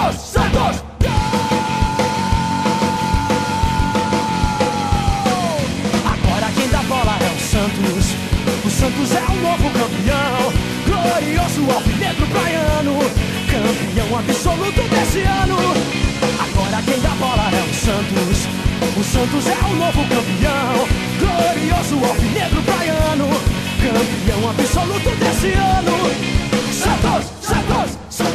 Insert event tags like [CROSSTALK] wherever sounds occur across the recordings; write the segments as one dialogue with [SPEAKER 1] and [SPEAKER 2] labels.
[SPEAKER 1] Santos, Santos! Agora quem dá bola é o Santos. O Santos é o novo campeão. Glorioso alvinegro praiano. Campeão absoluto desse ano. Agora quem dá bola é o Santos. O Santos é o novo campeão. Glorioso alvinegro praiano. Campeão absoluto desse ano. Santos,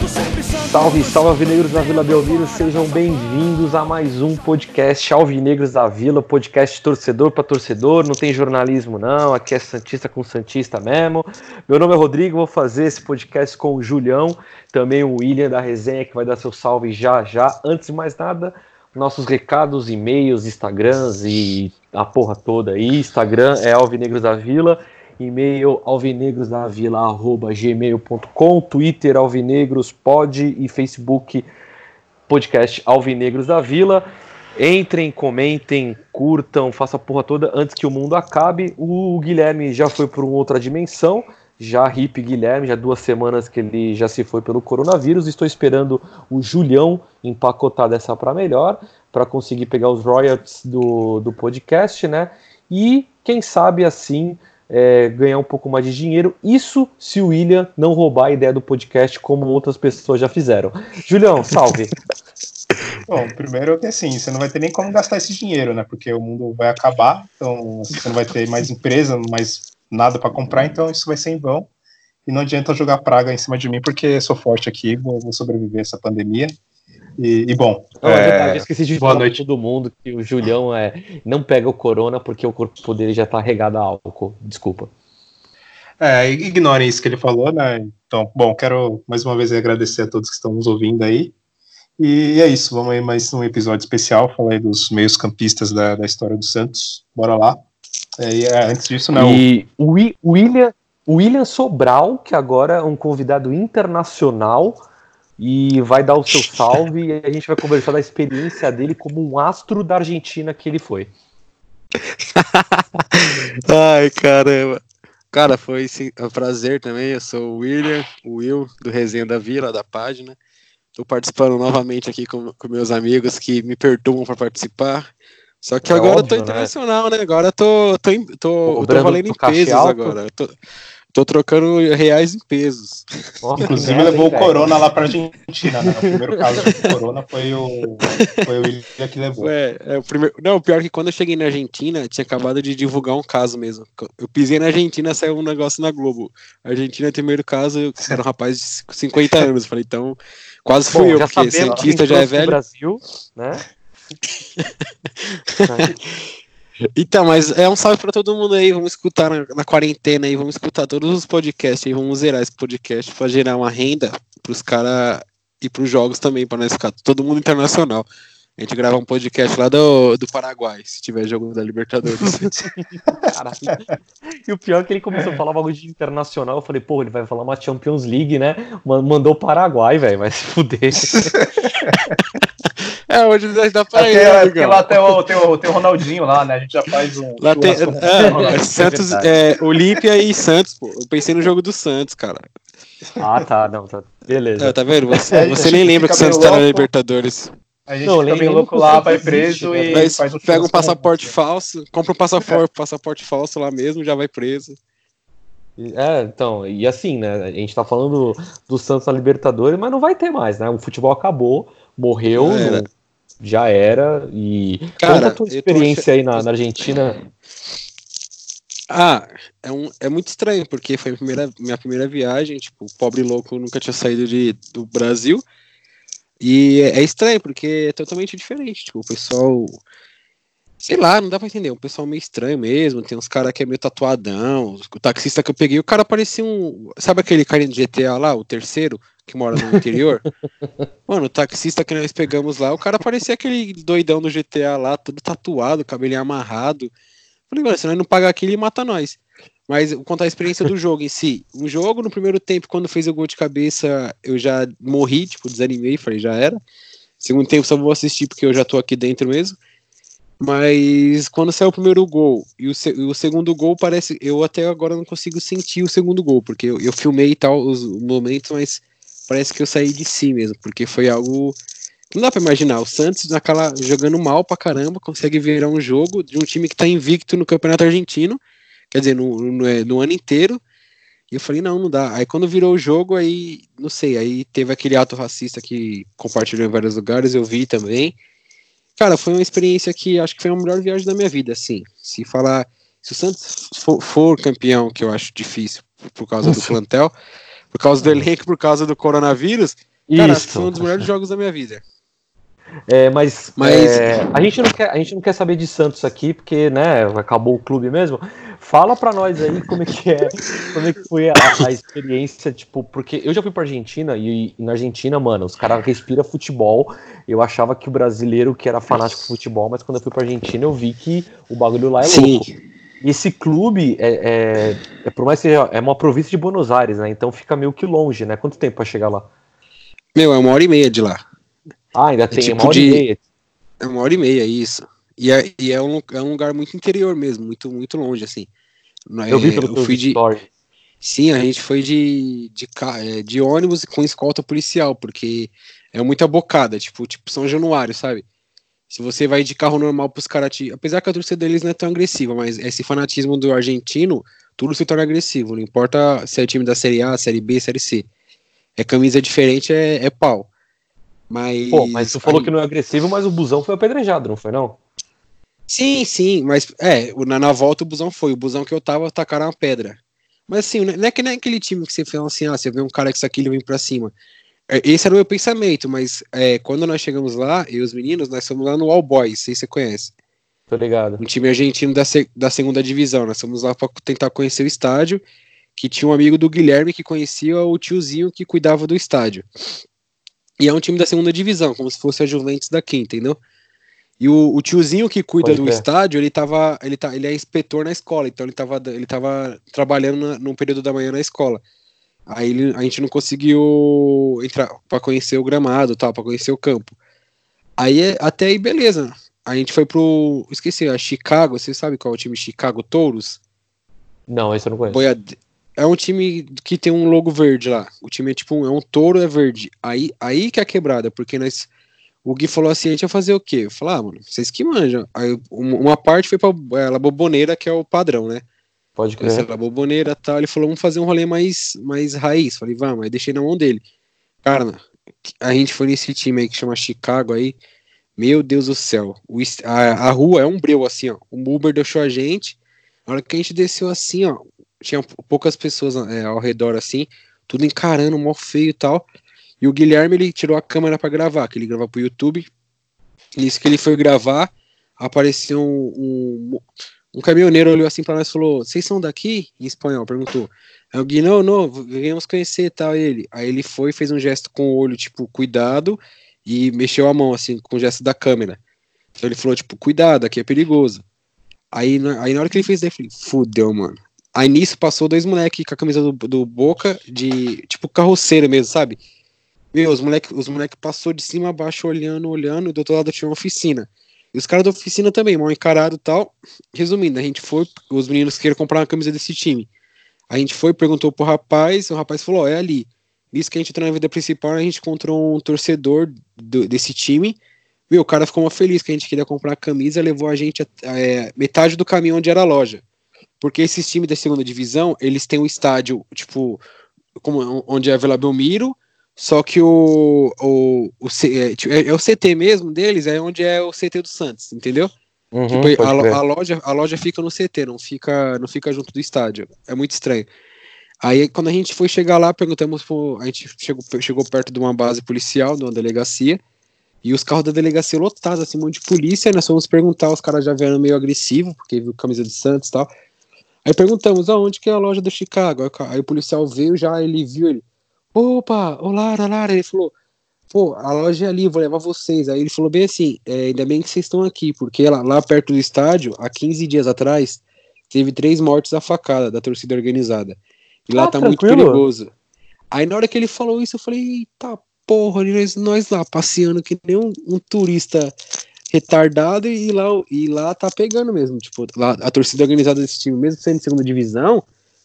[SPEAKER 2] Salve, salve Alvinegros da Vila Belmiro, sejam bem-vindos a mais um podcast Alvinegros da Vila, podcast torcedor para torcedor, não tem jornalismo não, aqui é Santista com Santista mesmo. Meu nome é Rodrigo, vou fazer esse podcast com o Julião, também o William da resenha que vai dar seu salve já já. Antes de mais nada, nossos recados, e-mails, Instagrams e a porra toda aí. Instagram é Alvinegros da Vila e-mail alvinegrosdavila@gmail.com, Twitter alvinegrospod e Facebook podcast Alvinegros da Vila. Entrem, comentem, curtam, faça a porra toda antes que o mundo acabe. O Guilherme já foi para outra dimensão, já hip Guilherme, já duas semanas que ele já se foi pelo coronavírus. Estou esperando o Julião empacotar dessa para melhor, para conseguir pegar os royalties do, do podcast, né? E quem sabe assim é, ganhar um pouco mais de dinheiro. Isso se o William não roubar a ideia do podcast como outras pessoas já fizeram. Julião, salve. [LAUGHS]
[SPEAKER 3] Bom, primeiro que assim, você não vai ter nem como gastar esse dinheiro, né? Porque o mundo vai acabar, então você não vai ter mais empresa, mais nada para comprar, então isso vai ser em vão. E não adianta jogar praga em cima de mim, porque sou forte aqui, vou, vou sobreviver a essa pandemia. E, e bom.
[SPEAKER 2] Não, é esqueci de boa falar noite. todo mundo que o Julião é, não pega o corona porque o corpo dele já tá regado a álcool. Desculpa.
[SPEAKER 3] É, ignorem isso que ele falou, né? Então, bom, quero mais uma vez agradecer a todos que estão nos ouvindo aí. E é isso, vamos aí mais um episódio especial, aí dos meios campistas da, da história do Santos. Bora lá. É, e é, antes disso, não.
[SPEAKER 2] E o William, William Sobral, que agora é um convidado internacional e vai dar o seu [LAUGHS] salve e a gente vai conversar da experiência dele como um astro da Argentina que ele foi. [LAUGHS]
[SPEAKER 4] Ai, caramba. Cara, foi sim, um prazer também. Eu sou o William, o Will, do Resenha da Vila, da página. Estou participando novamente aqui com, com meus amigos que me perturbam para participar. Só que é agora óbvio, eu tô né? internacional, né? né? Agora eu tô, tô, tô, tô valendo em pesos agora. tô, Tô trocando reais em pesos.
[SPEAKER 3] Inclusive levou o Corona lá pra Argentina, né? O primeiro caso de Corona foi o, foi o William que levou.
[SPEAKER 4] É, é o primeiro... Não, o pior é que quando eu cheguei na Argentina, tinha acabado de divulgar um caso mesmo. Eu pisei na Argentina, saiu um negócio na Globo. Argentina, primeiro caso, era um rapaz de 50 anos. Falei, então, quase fui Bom, eu, porque cientista já é velho.
[SPEAKER 2] Brasil, né? [LAUGHS]
[SPEAKER 4] Então, mas é um salve para todo mundo aí. Vamos escutar na, na, quarentena aí, vamos escutar todos os podcasts aí, vamos zerar esse podcast para gerar uma renda pros caras e pros jogos também, para nós ficar todo mundo internacional. A gente gravar um podcast lá do, do Paraguai, se tiver jogo da Libertadores. [LAUGHS]
[SPEAKER 2] e o pior é que ele começou a falar algo de internacional. Eu falei, pô, ele vai falar uma Champions League, né? Mandou o Paraguai, velho, vai se fuder. [LAUGHS]
[SPEAKER 4] É, hoje dá pra ir.
[SPEAKER 3] Né, porque lá tem o, tem, o, tem o Ronaldinho lá, né? A gente já faz um.
[SPEAKER 4] Lá tem, é, é, Santos, é, Olímpia e Santos, pô. Eu pensei no jogo do Santos, cara.
[SPEAKER 2] Ah, tá, não, tá. Beleza.
[SPEAKER 4] É, tá vendo? Você, é, você nem lembra que o Santos tá na Libertadores.
[SPEAKER 3] A gente não, fica bem louco lá, vai preso existe, e
[SPEAKER 4] faz um Pega um passaporte falso, compra um passaporte, [LAUGHS] passaporte falso lá mesmo, já vai preso.
[SPEAKER 2] É, então, e assim, né? A gente tá falando do, do Santos na Libertadores, mas não vai ter mais, né? O futebol acabou, morreu, era. Já era e
[SPEAKER 4] Cara,
[SPEAKER 2] conta a tua experiência aí na, na, Argentina.
[SPEAKER 4] Ah, é, um, é muito estranho, porque foi a primeira, minha primeira viagem, tipo, pobre louco nunca tinha saído de, do Brasil. E é, é estranho, porque é totalmente diferente. Tipo, o pessoal. Sei lá, não dá pra entender. Um pessoal meio estranho mesmo. Tem uns caras que é meio tatuadão. O taxista que eu peguei, o cara parecia um. Sabe aquele carinha do GTA lá, o terceiro? Que mora no interior. [LAUGHS] Mano, o taxista que nós pegamos lá, o cara parecia aquele doidão do GTA lá, todo tatuado, cabelinho amarrado. Falei, mano, se nós não pagar aqui, ele mata nós. Mas contar a experiência do jogo em si. Um jogo, no primeiro tempo, quando fez o gol de cabeça, eu já morri, tipo, desanimei, falei, já era. Segundo tempo, só vou assistir porque eu já tô aqui dentro mesmo. Mas quando saiu o primeiro gol e o, o, segundo gol, parece. Eu até agora não consigo sentir o segundo gol, porque eu, eu filmei e tal os momentos, mas parece que eu saí de si mesmo, porque foi algo não dá pra imaginar. O Santos, naquela, jogando mal pra caramba, consegue virar um jogo de um time que tá invicto no Campeonato Argentino, quer dizer, no, no, é, no ano inteiro. E eu falei, não, não dá. Aí quando virou o jogo, aí, não sei, aí teve aquele ato racista que compartilhou em vários lugares, eu vi também. Cara, foi uma experiência que acho que foi a melhor viagem da minha vida, assim. Se falar. Se o Santos for, for campeão, que eu acho difícil por causa do plantel, por causa do elenco, por causa do coronavírus, cara, que foi um dos melhores jogos da minha vida.
[SPEAKER 2] É, mas, mas... É, a, gente não quer, a gente não quer saber de Santos aqui, porque né, acabou o clube mesmo. Fala pra nós aí como é que é, como é que foi a, a experiência, tipo, porque eu já fui pra Argentina e, e na Argentina, mano, os caras respiram futebol. Eu achava que o brasileiro que era fanático de futebol, mas quando eu fui pra Argentina eu vi que o bagulho lá é Sim. louco. Esse clube é, é, é, por mais que seja, é uma província de Buenos Aires, né? Então fica meio que longe, né? Quanto tempo pra chegar lá?
[SPEAKER 4] Meu, é uma hora e meia de lá.
[SPEAKER 2] Ah, ainda é tem tipo uma hora de... e meia.
[SPEAKER 4] É uma hora e meia, isso. E é, e é, um, é um lugar muito interior mesmo, muito, muito longe, assim.
[SPEAKER 2] Eu vi pelo eu fui de story.
[SPEAKER 4] Sim, a gente foi de, de, é, de ônibus com escolta policial, porque é muita bocada, tipo, tipo São Januário, sabe? Se você vai de carro normal pros caras te... Apesar que a torcida deles não é tão agressiva, mas esse fanatismo do argentino, tudo se torna agressivo. Não importa se é time da Série A, Série B, Série C. É camisa diferente, é, é pau. Mas.
[SPEAKER 2] Pô, mas tu falou que não é agressivo, mas o busão foi apedrejado, não foi não?
[SPEAKER 4] Sim, sim, mas é, na, na volta o busão foi. O busão que eu tava, tacaram uma pedra. Mas assim, não é que nem aquele time que você fala assim, ah, você vê um cara que isso aqui ele vem pra cima. É, esse era o meu pensamento, mas é, quando nós chegamos lá, e os meninos, nós fomos lá no All Boys, sei se você conhece.
[SPEAKER 2] Tô ligado.
[SPEAKER 4] Um time argentino da, da segunda divisão. Nós fomos lá pra tentar conhecer o estádio, que tinha um amigo do Guilherme que conhecia o tiozinho que cuidava do estádio. E é um time da segunda divisão, como se fosse a Juventus daqui, entendeu? E o, o tiozinho que cuida Pode do ver. estádio, ele tava. Ele, tá, ele é inspetor na escola, então ele tava, ele tava trabalhando na, num período da manhã na escola. Aí ele, a gente não conseguiu entrar para conhecer o gramado tal, para conhecer o campo. Aí até aí, beleza. A gente foi pro. Esqueci, a Chicago. Você sabe qual é o time Chicago Touros?
[SPEAKER 2] Não, esse eu não conheço.
[SPEAKER 4] Boiade... É um time que tem um logo verde lá. O time é tipo um, é um touro, é verde. Aí, aí que é a quebrada, porque nós. O Gui falou assim: a gente ia fazer o quê? Eu falei, ah, mano, vocês que manjam. Aí uma parte foi pra ela boboneira, que é o padrão, né?
[SPEAKER 2] Pode crer.
[SPEAKER 4] A boboneira e tal. Ele falou, vamos fazer um rolê mais, mais raiz. Falei, vamos. Aí deixei na mão dele. Cara, a gente foi nesse time aí que chama Chicago aí. Meu Deus do céu. O, a, a rua é um breu assim, ó. O Uber deixou a gente. Na hora que a gente desceu assim, ó, tinha poucas pessoas é, ao redor assim, tudo encarando, mó feio e tal. E o Guilherme, ele tirou a câmera para gravar, que ele grava pro YouTube. E isso que ele foi gravar, apareceu um, um, um caminhoneiro olhou assim para nós e falou: Vocês são daqui? Em espanhol, perguntou. Aí o Gui, não, não, viemos conhecer tal. Ele. Aí ele foi, fez um gesto com o olho, tipo, cuidado, e mexeu a mão, assim, com o gesto da câmera. Então ele falou, tipo, cuidado, aqui é perigoso. Aí, aí na hora que ele fez, eu falei, fudeu, mano. Aí nisso passou dois moleques com a camisa do, do Boca, de tipo carroceiro mesmo, sabe? Meu, os moleques os moleque passou de cima a baixo, olhando, olhando, e do outro lado tinha uma oficina. E os caras da oficina também, mal encarado e tal. Resumindo, a gente foi, os meninos queriam comprar uma camisa desse time. A gente foi, perguntou pro rapaz, o rapaz falou, oh, é ali. Isso que a gente entrou na vida principal, a gente encontrou um torcedor do, desse time. Meu, o cara ficou uma feliz que a gente queria comprar a camisa, levou a gente a, é, metade do caminho onde era a loja. Porque esses times da segunda divisão, eles têm um estádio, tipo, como, onde é a Vila Belmiro, só que o, o, o é, tipo, é, é, o CT mesmo deles, é onde é o CT do Santos, entendeu? Uhum, tipo, a, a, loja, a loja fica no CT, não fica, não fica junto do estádio. É muito estranho. Aí quando a gente foi chegar lá, perguntamos pro, a gente chegou, chegou perto de uma base policial, de uma delegacia, e os carros da delegacia lotados, assim, um monte de polícia, nós fomos perguntar, os caras já vieram meio agressivo, porque viu camisa de Santos e tal. Aí perguntamos, aonde que é a loja do Chicago? Aí o policial veio já, ele viu ele. Opa, olá, Lara, ele falou, pô, a loja é ali, vou levar vocês. Aí ele falou bem assim, é, ainda bem que vocês estão aqui, porque lá, lá perto do estádio, há 15 dias atrás, teve três mortes à facada da torcida organizada. E lá ah, tá tranquilo. muito perigoso. Aí na hora que ele falou isso, eu falei, eita porra, nós, nós lá passeando que nem um, um turista retardado e lá, e lá tá pegando mesmo. Tipo, lá, a torcida organizada desse time, mesmo sendo segunda divisão,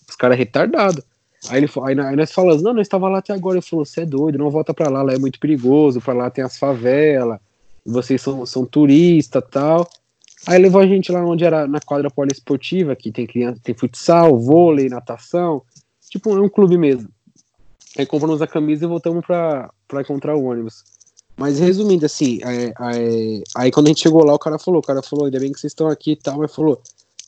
[SPEAKER 4] os caras é retardado. Aí, ele, aí, aí nós falamos, não, nós estava lá até agora. Ele falou, você é doido, não volta pra lá, lá é muito perigoso, pra lá tem as favelas, vocês são, são turistas tal. Aí levou a gente lá onde era na quadra poliesportiva, que tem criança, tem futsal, vôlei, natação. Tipo, é um clube mesmo. Aí compramos a camisa e voltamos pra encontrar o ônibus. Mas resumindo, assim, é, é, aí quando a gente chegou lá, o cara falou, o cara falou, ainda bem que vocês estão aqui e tal, mas falou,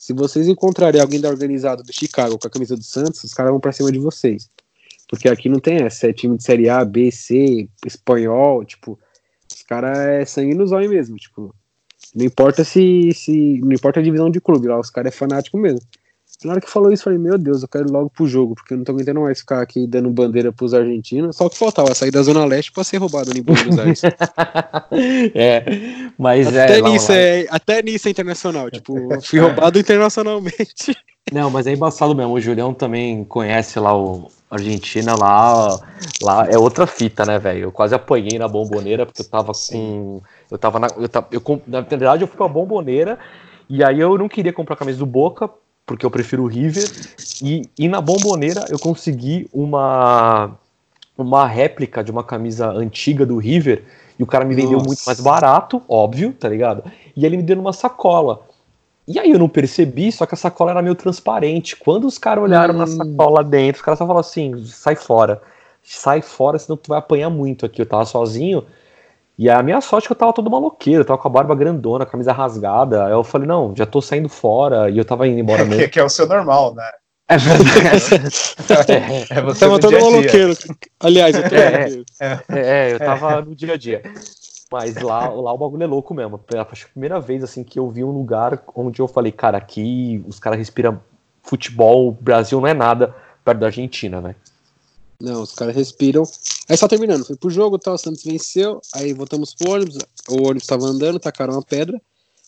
[SPEAKER 4] se vocês encontrarem alguém da organizada do Chicago com a camisa do Santos, os caras vão pra cima de vocês. Porque aqui não tem essa, é time de Série A, B, C, espanhol, tipo, os caras é sangue nos olhos mesmo, tipo, não importa se, se. Não importa a divisão de clube, lá os caras é fanático mesmo. Na hora que falou isso, eu falei, meu Deus, eu quero ir logo pro jogo, porque eu não tô aguentando mais ficar aqui dando bandeira pros argentinos. Só que faltava sair da Zona Leste pra ser roubado em Buenos [LAUGHS] Aires.
[SPEAKER 2] é, mas
[SPEAKER 4] até
[SPEAKER 2] é.
[SPEAKER 4] Nisso é até nisso é internacional, tipo, fui roubado internacionalmente. [LAUGHS]
[SPEAKER 2] Não, mas é embaçado mesmo. O Julião também conhece lá o Argentina, lá, lá é outra fita, né, velho? Eu quase apanhei na bomboneira porque eu tava com. Eu tava na. Eu tava, eu, na verdade, eu fui pra bomboneira e aí eu não queria comprar a camisa do Boca porque eu prefiro o River. E, e na bomboneira eu consegui uma, uma réplica de uma camisa antiga do River. E o cara me vendeu
[SPEAKER 4] Nossa.
[SPEAKER 2] muito mais barato, óbvio, tá ligado? E ele me deu numa sacola. E aí eu não percebi, só que a sacola era meio transparente. Quando os caras olharam na
[SPEAKER 4] Hum.
[SPEAKER 2] sacola dentro, os caras só falaram assim: sai fora. Sai fora, senão tu vai apanhar muito aqui. Eu tava sozinho. E a minha sorte é que eu tava todo maloqueiro, eu tava com a barba grandona, a camisa rasgada. Aí eu falei, não, já tô saindo fora. E eu tava indo embora [LAUGHS]
[SPEAKER 3] que,
[SPEAKER 2] mesmo.
[SPEAKER 3] que é o seu normal, né?
[SPEAKER 2] É [LAUGHS] verdade.
[SPEAKER 3] É você
[SPEAKER 4] Tava todo maloqueiro. Aliás, eu tô [LAUGHS]
[SPEAKER 2] É.
[SPEAKER 4] maloqueiro.
[SPEAKER 2] É, eu tava no dia a dia. Mas lá, lá o bagulho é louco mesmo. Acho que a primeira vez assim que eu vi um lugar onde eu falei, cara, aqui os caras respiram futebol, o Brasil não é nada perto da Argentina, né?
[SPEAKER 4] Não, os caras respiram. Aí só terminando, foi pro jogo, tal, o Santos venceu, aí voltamos pro ônibus, o ônibus tava andando, tacaram uma pedra,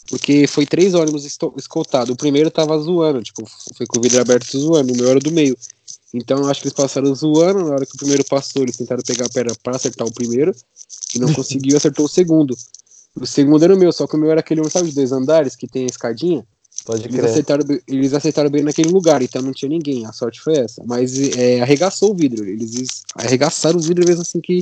[SPEAKER 4] porque foi três ônibus escoltados. O primeiro tava zoando, tipo, foi com o vidro aberto zoando, o meu era do meio. Então eu acho que eles passaram zoando, na hora que o primeiro passou, eles tentaram pegar a pedra pra acertar o primeiro, e não [LAUGHS] conseguiu, acertou o segundo. O segundo era o meu, só que o meu era aquele, sabe, de dois andares, que tem a escadinha.
[SPEAKER 2] Pode
[SPEAKER 4] Eles
[SPEAKER 2] crer.
[SPEAKER 4] acertaram, eles acertaram bem naquele lugar, então não tinha ninguém. A sorte foi essa. Mas é, arregaçou o vidro. Eles es- arregaçaram o vidro mesmo assim que.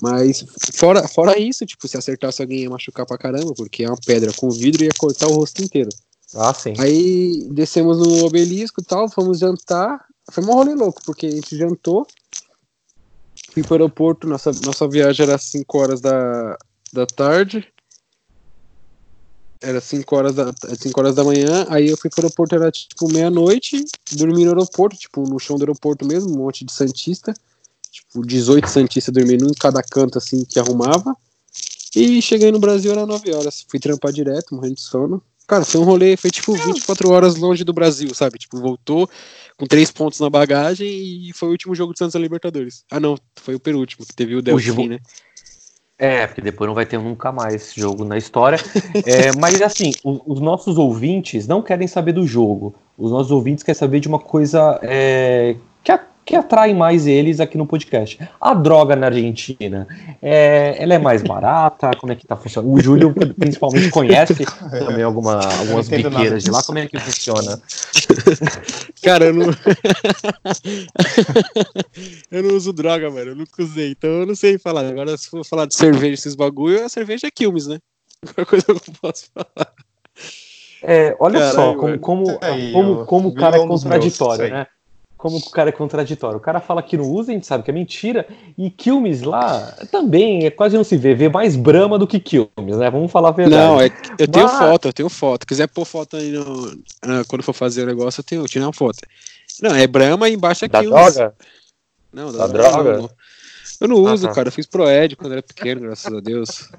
[SPEAKER 4] Mas fora, fora isso, tipo, se acertasse alguém ia machucar pra caramba, porque é uma pedra com vidro ia cortar o rosto inteiro.
[SPEAKER 2] Ah, sim.
[SPEAKER 4] Aí descemos no obelisco e tal, fomos jantar. Foi um rolê louco, porque a gente jantou. Fui pro aeroporto, nossa, nossa viagem era 5 horas da, da tarde. Era 5 horas, da, 5 horas da manhã, aí eu fui pro aeroporto, era tipo meia-noite, dormi no aeroporto, tipo, no chão do aeroporto mesmo, um monte de Santista. Tipo, 18 Santistas dormindo em cada canto assim que arrumava. E cheguei no Brasil era 9 horas. Fui trampar direto, morrendo de sono. Cara, foi um rolê, foi tipo 24 horas longe do Brasil, sabe? Tipo, voltou com três pontos na bagagem e foi o último jogo do Santos na Libertadores. Ah, não, foi o penúltimo, que teve o Delfim, né?
[SPEAKER 2] É, porque depois não vai ter nunca mais esse jogo na história. É, mas assim, o- os nossos ouvintes não querem saber do jogo. Os nossos ouvintes querem saber de uma coisa é, que, a- que atrai mais eles aqui no podcast. A droga na Argentina. É, ela é mais barata? Como é que tá funcionando? O Júlio principalmente conhece também alguma, algumas biqueiras de lá. Como é que funciona?
[SPEAKER 4] Cara, eu não. [LAUGHS] eu não uso droga, mano. Eu nunca usei. Então eu não sei falar. Agora, se for falar de cerveja, esses bagulho, a cerveja é Quilmes, né? [LAUGHS] A coisa que eu posso falar.
[SPEAKER 2] É, olha
[SPEAKER 4] Caralho,
[SPEAKER 2] só, como, como,
[SPEAKER 3] Aí,
[SPEAKER 2] como, como o cara é contraditório, né? Como o cara é contraditório. O cara fala que não usa, a gente sabe que é mentira. E Quilmes lá também é quase não se vê. Vê mais Brahma do que Quilmes, né? Vamos falar a verdade.
[SPEAKER 4] Não, é, eu tenho
[SPEAKER 2] Mas-
[SPEAKER 4] foto, eu tenho foto. Quiser pôr foto aí no, ah, quando for fazer o negócio, eu tenho, eu uma foto. Não, é Brahma e embaixo é
[SPEAKER 2] Da
[SPEAKER 4] Quilmes.
[SPEAKER 2] droga?
[SPEAKER 4] Não,
[SPEAKER 2] Da droga?
[SPEAKER 4] não. Eu não
[SPEAKER 2] Ah,
[SPEAKER 4] uso,
[SPEAKER 2] tá.
[SPEAKER 4] cara. Eu fiz Proed quando era pequeno, graças a Deus.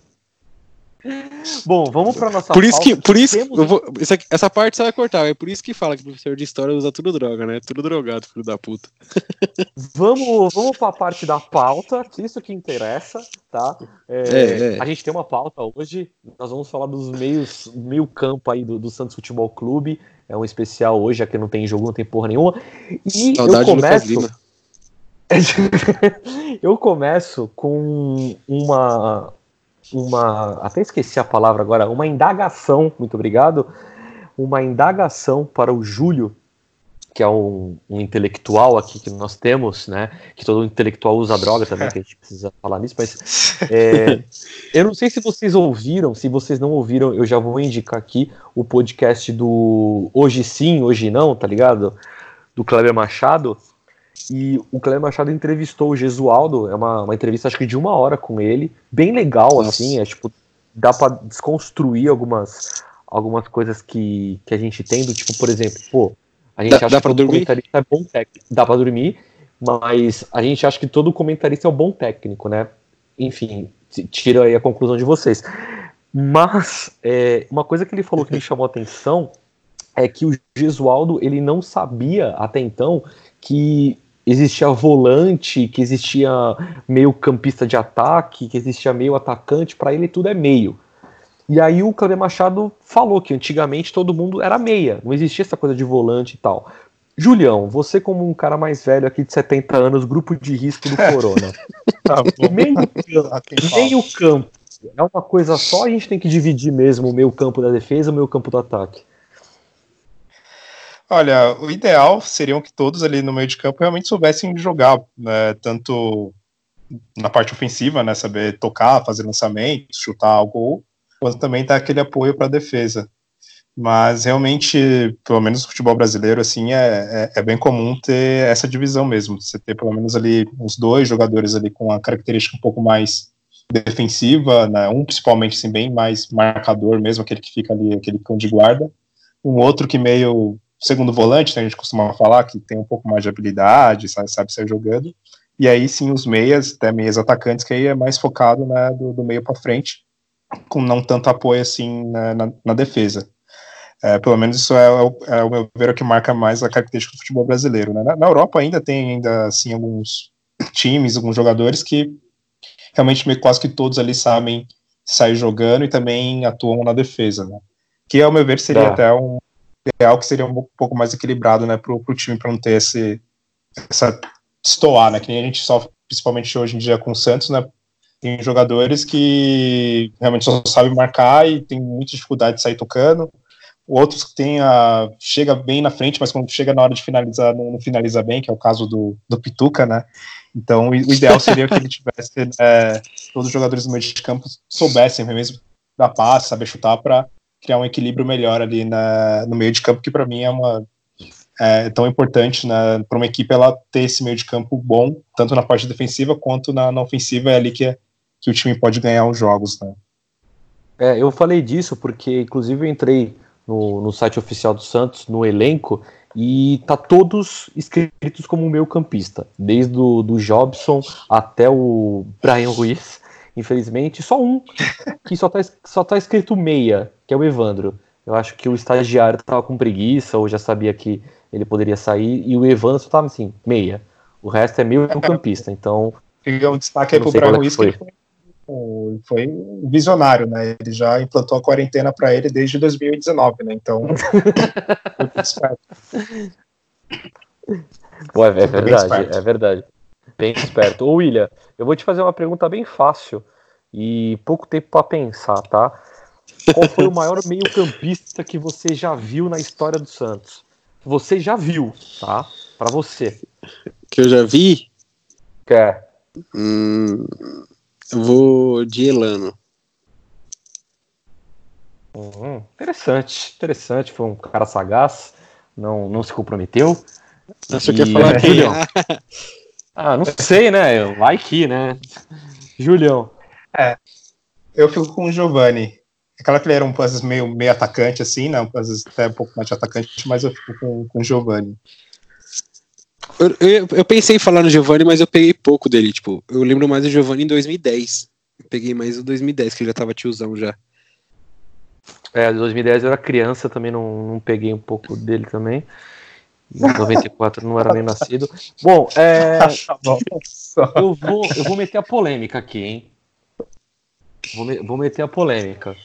[SPEAKER 2] Bom, vamos para nossa
[SPEAKER 4] por isso que, por isso,
[SPEAKER 2] temos-
[SPEAKER 4] vou- aqui- essa parte você vai cortar. É por isso que fala que professor de história usa tudo droga, né? Tudo drogado, filho da puta. [LAUGHS]
[SPEAKER 2] Vamos, vamos para a parte da pauta, que isso que interessa, tá? É,
[SPEAKER 4] É, é.
[SPEAKER 2] A gente tem uma pauta hoje, nós vamos falar dos meios, meio campo aí do, do Santos Futebol Clube. É um especial hoje, já que não tem jogo, não tem porra nenhuma. E
[SPEAKER 4] Saudade
[SPEAKER 2] eu começo. [LAUGHS] Eu começo com uma, uma. Até esqueci a palavra agora. Uma indagação, muito obrigado. Uma indagação para o Júlio, que é um, um, intelectual aqui que nós temos, né? Que todo intelectual usa droga também, que a gente precisa falar nisso, mas [LAUGHS] é, eu não sei se vocês ouviram, se vocês não ouviram, eu já vou indicar aqui o podcast do Hoje Sim, Hoje Não, tá ligado? Do Kleber Machado. E o Kleber Machado entrevistou o Gesualdo, é uma, uma entrevista acho que de uma hora com ele, bem legal, Nossa. assim, é tipo, dá para desconstruir algumas, algumas coisas que, que a gente tem, do tipo, por exemplo, pô, a gente
[SPEAKER 4] dá,
[SPEAKER 2] acha
[SPEAKER 4] dá que
[SPEAKER 2] todo comentarista é bom técnico, dá para dormir, mas a gente acha que todo comentarista é um bom técnico, né? Enfim, tira aí a conclusão de vocês. Mas é, uma coisa que ele falou que me chamou a atenção é que o Gesualdo ele não sabia até então que existia volante, que existia meio campista de ataque, que existia meio atacante, para ele tudo é meio. E aí o Kleber Machado falou que antigamente todo mundo era meia, não existia essa coisa de volante e tal. Julião, você como um cara mais velho aqui de 70 anos, grupo de risco do Corona. [LAUGHS] tá meio, [LAUGHS] meio campo é uma coisa só, a gente tem que dividir mesmo o meio campo da defesa e o meio campo do ataque.
[SPEAKER 3] Olha, o ideal seria que todos ali no meio de campo realmente soubessem jogar, né, tanto na parte ofensiva, né, saber tocar, fazer lançamentos, chutar ao gol, quanto também dar aquele apoio para a defesa. Mas realmente, pelo menos no futebol brasileiro, assim, é, é, é, bem comum ter essa divisão mesmo. Você ter pelo menos ali uns dois jogadores ali com a característica um pouco mais defensiva, né, um principalmente assim, bem mais marcador mesmo, aquele que fica ali, aquele cão de guarda, um outro que meio segundo volante, né, a gente costuma falar que tem um pouco mais de habilidade, sabe, sabe sair jogando. E aí sim os meias, até meias atacantes, que aí é mais focado né, do, do meio para frente, com não tanto apoio assim na, na, na defesa. É, pelo menos isso é, é, é, o meu ver o que marca mais a característica do futebol brasileiro. Né? Na, na, Europa ainda tem ainda assim alguns times, alguns jogadores que realmente meio, quase que todos ali sabem sair jogando e também atuam na defesa, né? Que ao meu ver seria tá. até um ideal que seria um pouco mais equilibrado, né, para o time para não ter esse essa estoar, né, que nem a gente sofre principalmente hoje em dia com o Santos, né, tem jogadores que realmente só sabem marcar e tem muita dificuldade de sair tocando, outros que tem a, chega bem na frente, mas quando chega na hora de finalizar, não, não finaliza bem, que é o caso do, do Pituca, né, então o, ideal seria que ele tivesse, né, [LAUGHS] todos os jogadores do meio de campo soubessem mesmo dar passe, saber chutar para criar um equilíbrio melhor ali na, no meio de campo, que para mim é uma é tão importante né, para uma equipe ela ter esse meio de campo bom, tanto na parte defensiva quanto na, na ofensiva, é ali que, que o time pode ganhar os jogos. Né.
[SPEAKER 2] É, eu falei disso porque, inclusive, eu entrei no, no site oficial do Santos, no elenco, e tá todos escritos como meio campista, desde o do Jobson até o Brian Ruiz, infelizmente, só um que só tá, só tá escrito meia, que é o Evandro. Eu acho que o estagiário tava com preguiça ou já sabia que ele poderia sair, e o Evandro só tava assim, meia. O resto é meio campista, então.
[SPEAKER 3] E um destaque aí pro Brian Ruiz, que foi. foi um visionário, né? Ele já implantou a quarentena para ele desde 2019, né? Então, [LAUGHS] foi esperto.
[SPEAKER 2] Pô, é, é verdade, é verdade. Bem esperto. Ô, William, eu vou te fazer uma pergunta bem fácil e pouco tempo para pensar, tá? Qual foi o maior meio-campista que você já viu na história do Santos? Você já viu, tá? Para você.
[SPEAKER 4] Que eu já vi?
[SPEAKER 2] Quer?
[SPEAKER 4] Hum, eu vou de Elano.
[SPEAKER 2] Hum, interessante, interessante. Foi um cara sagaz, não, não se comprometeu.
[SPEAKER 4] Você e... quer falar [LAUGHS] aqui,
[SPEAKER 2] Julião? [LAUGHS] ah, não sei, né? Vai que, né? Julião.
[SPEAKER 3] É, eu fico com o Giovanni. Aquela que ele era um puzzle meio, meio atacante, assim, né? Um puzzle até um pouco mais de atacante, mas eu fico com, com o Giovanni.
[SPEAKER 4] Eu, eu, eu, pensei em falar no Giovanni, mas eu peguei pouco dele. Tipo, eu lembro mais do Giovanni em 2010. Eu peguei mais o 2010, que ele já tava tiozão já.
[SPEAKER 2] É, 2010 eu era criança, também não, não peguei um pouco dele também. Em 94 não era nem nascido. Bom, é, eu, vou, eu vou meter a polêmica aqui, hein? Vou, me, vou meter a polêmica.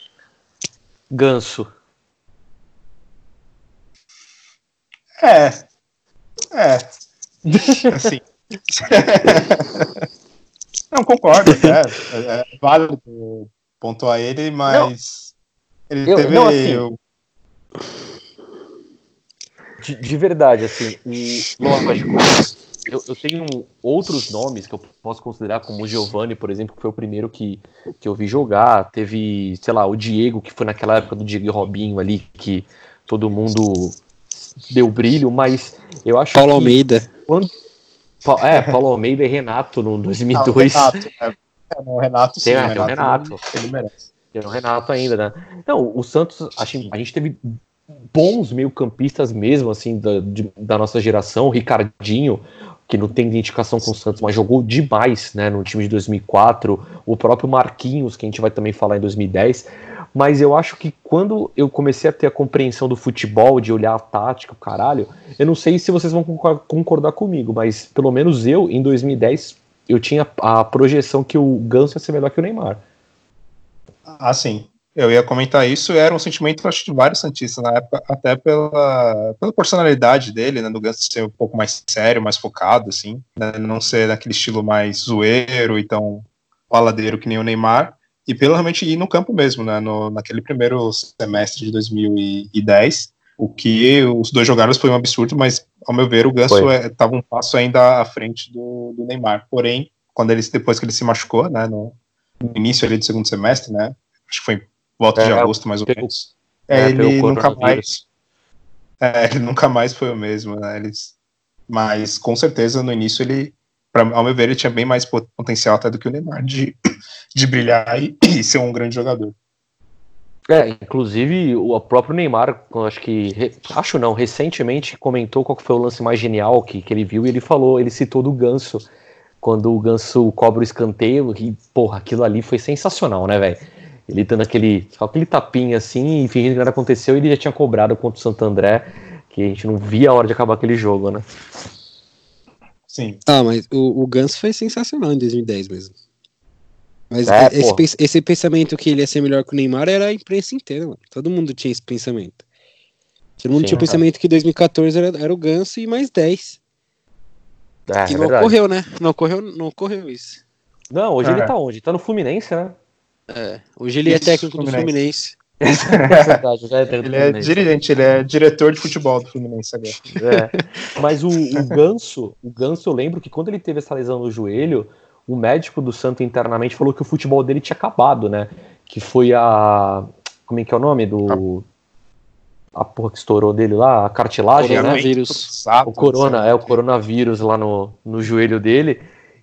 [SPEAKER 2] Ganso.
[SPEAKER 3] É. É. [LAUGHS] Assim. [LAUGHS] Não concordo, é, é, é válido pontuar ele, mas não, ele
[SPEAKER 2] eu,
[SPEAKER 3] teve.
[SPEAKER 2] Não, assim, de, de verdade, assim, o, lógico, [LAUGHS] eu, eu, tenho outros nomes que eu posso considerar, como o Giovanni, por exemplo, que foi o primeiro que, que eu vi jogar. Teve, sei lá, o Diego, que foi naquela época do Diego e Robinho ali, que todo mundo deu brilho, mas eu acho
[SPEAKER 4] Paulo que. Almeida.
[SPEAKER 2] Quando, é, Paulo Almeida e Renato no 2002.
[SPEAKER 3] Não, Renato, é, o Renato sim.
[SPEAKER 2] Tem,
[SPEAKER 3] o
[SPEAKER 2] Renato, Renato. Ele merece. Tem o Renato ainda, né? Não, o Santos, a gente, a gente teve bons meio-campistas mesmo, assim, da, de, da nossa geração. Ricardinho, que não tem identificação com o Santos, mas jogou demais, né, no time de 2004. O próprio Marquinhos, que a gente vai também falar em 2010. Mas eu acho que quando eu comecei a ter a compreensão do futebol, de olhar a tática, caralho, eu não sei se vocês vão concordar comigo, mas pelo menos eu, em 2010, eu tinha a projeção que o Ganso ia ser melhor que o Neymar.
[SPEAKER 3] Ah, sim. Eu ia comentar isso, era um sentimento, acho, de vários Santistas na época, até pela, pela personalidade dele, né, do Ganso ser um pouco mais sério, mais focado, assim, né, não ser daquele estilo mais zoeiro e tão faladeiro que nem o Neymar, e pelo realmente ir no campo mesmo, né, no, naquele primeiro semestre de 2010, o que os dois jogaram foi um absurdo, mas, ao meu ver, o Ganso estava é, um passo ainda à frente do, do Neymar, porém, quando ele, depois que ele se machucou, né, no, no início ali do segundo semestre, né, acho que foi volta é, de agosto, mais ou menos. É, é ele nunca mais. É, ele nunca mais foi o mesmo, né? Eles, mas com certeza no início ele, pra, ao meu ver, ele tinha bem mais potencial até do que o Neymar de, [COUGHS] de brilhar e, [COUGHS] e ser um grande jogador.
[SPEAKER 2] É, inclusive o próprio Neymar, acho que, acho não, recentemente comentou qual foi o lance mais genial que, que ele viu e ele falou, ele citou do Ganso, quando o Ganso cobra o escanteio e, porra, aquilo ali foi sensacional, né, velho? Ele dando aquele, aquele tapinha assim, e fingindo que nada aconteceu, ele já tinha cobrado contra o Santo André, que a gente não via a hora de acabar aquele jogo, né?
[SPEAKER 3] Sim.
[SPEAKER 4] Ah, mas o, o Ganso foi sensacional em 2010 mesmo. Mas é, esse, esse, pensamento que ele ia ser melhor que o Neymar era a imprensa inteira, mano. Todo mundo tinha esse pensamento. Todo mundo Sim, tinha o pensamento que 2014 era, era o Ganso e mais 10. É, que é não verdade. ocorreu, né? Não ocorreu, não ocorreu isso.
[SPEAKER 2] Não, hoje ele é. tá onde? Tá no Fluminense, né?
[SPEAKER 4] É, hoje ele é técnico do Fluminense.
[SPEAKER 3] É verdade, já é ele é dirigente, ele é diretor de futebol do Fluminense agora.
[SPEAKER 2] É. Mas o, o Ganso, o Ganso, eu lembro que quando ele teve essa lesão no joelho, o médico do Santo internamente falou que o futebol dele tinha acabado, né? Que foi a. Como é que é o nome? Do. A porra que estourou dele lá, a cartilagem,
[SPEAKER 4] né?
[SPEAKER 2] O corona, é o coronavírus lá no, no joelho dele.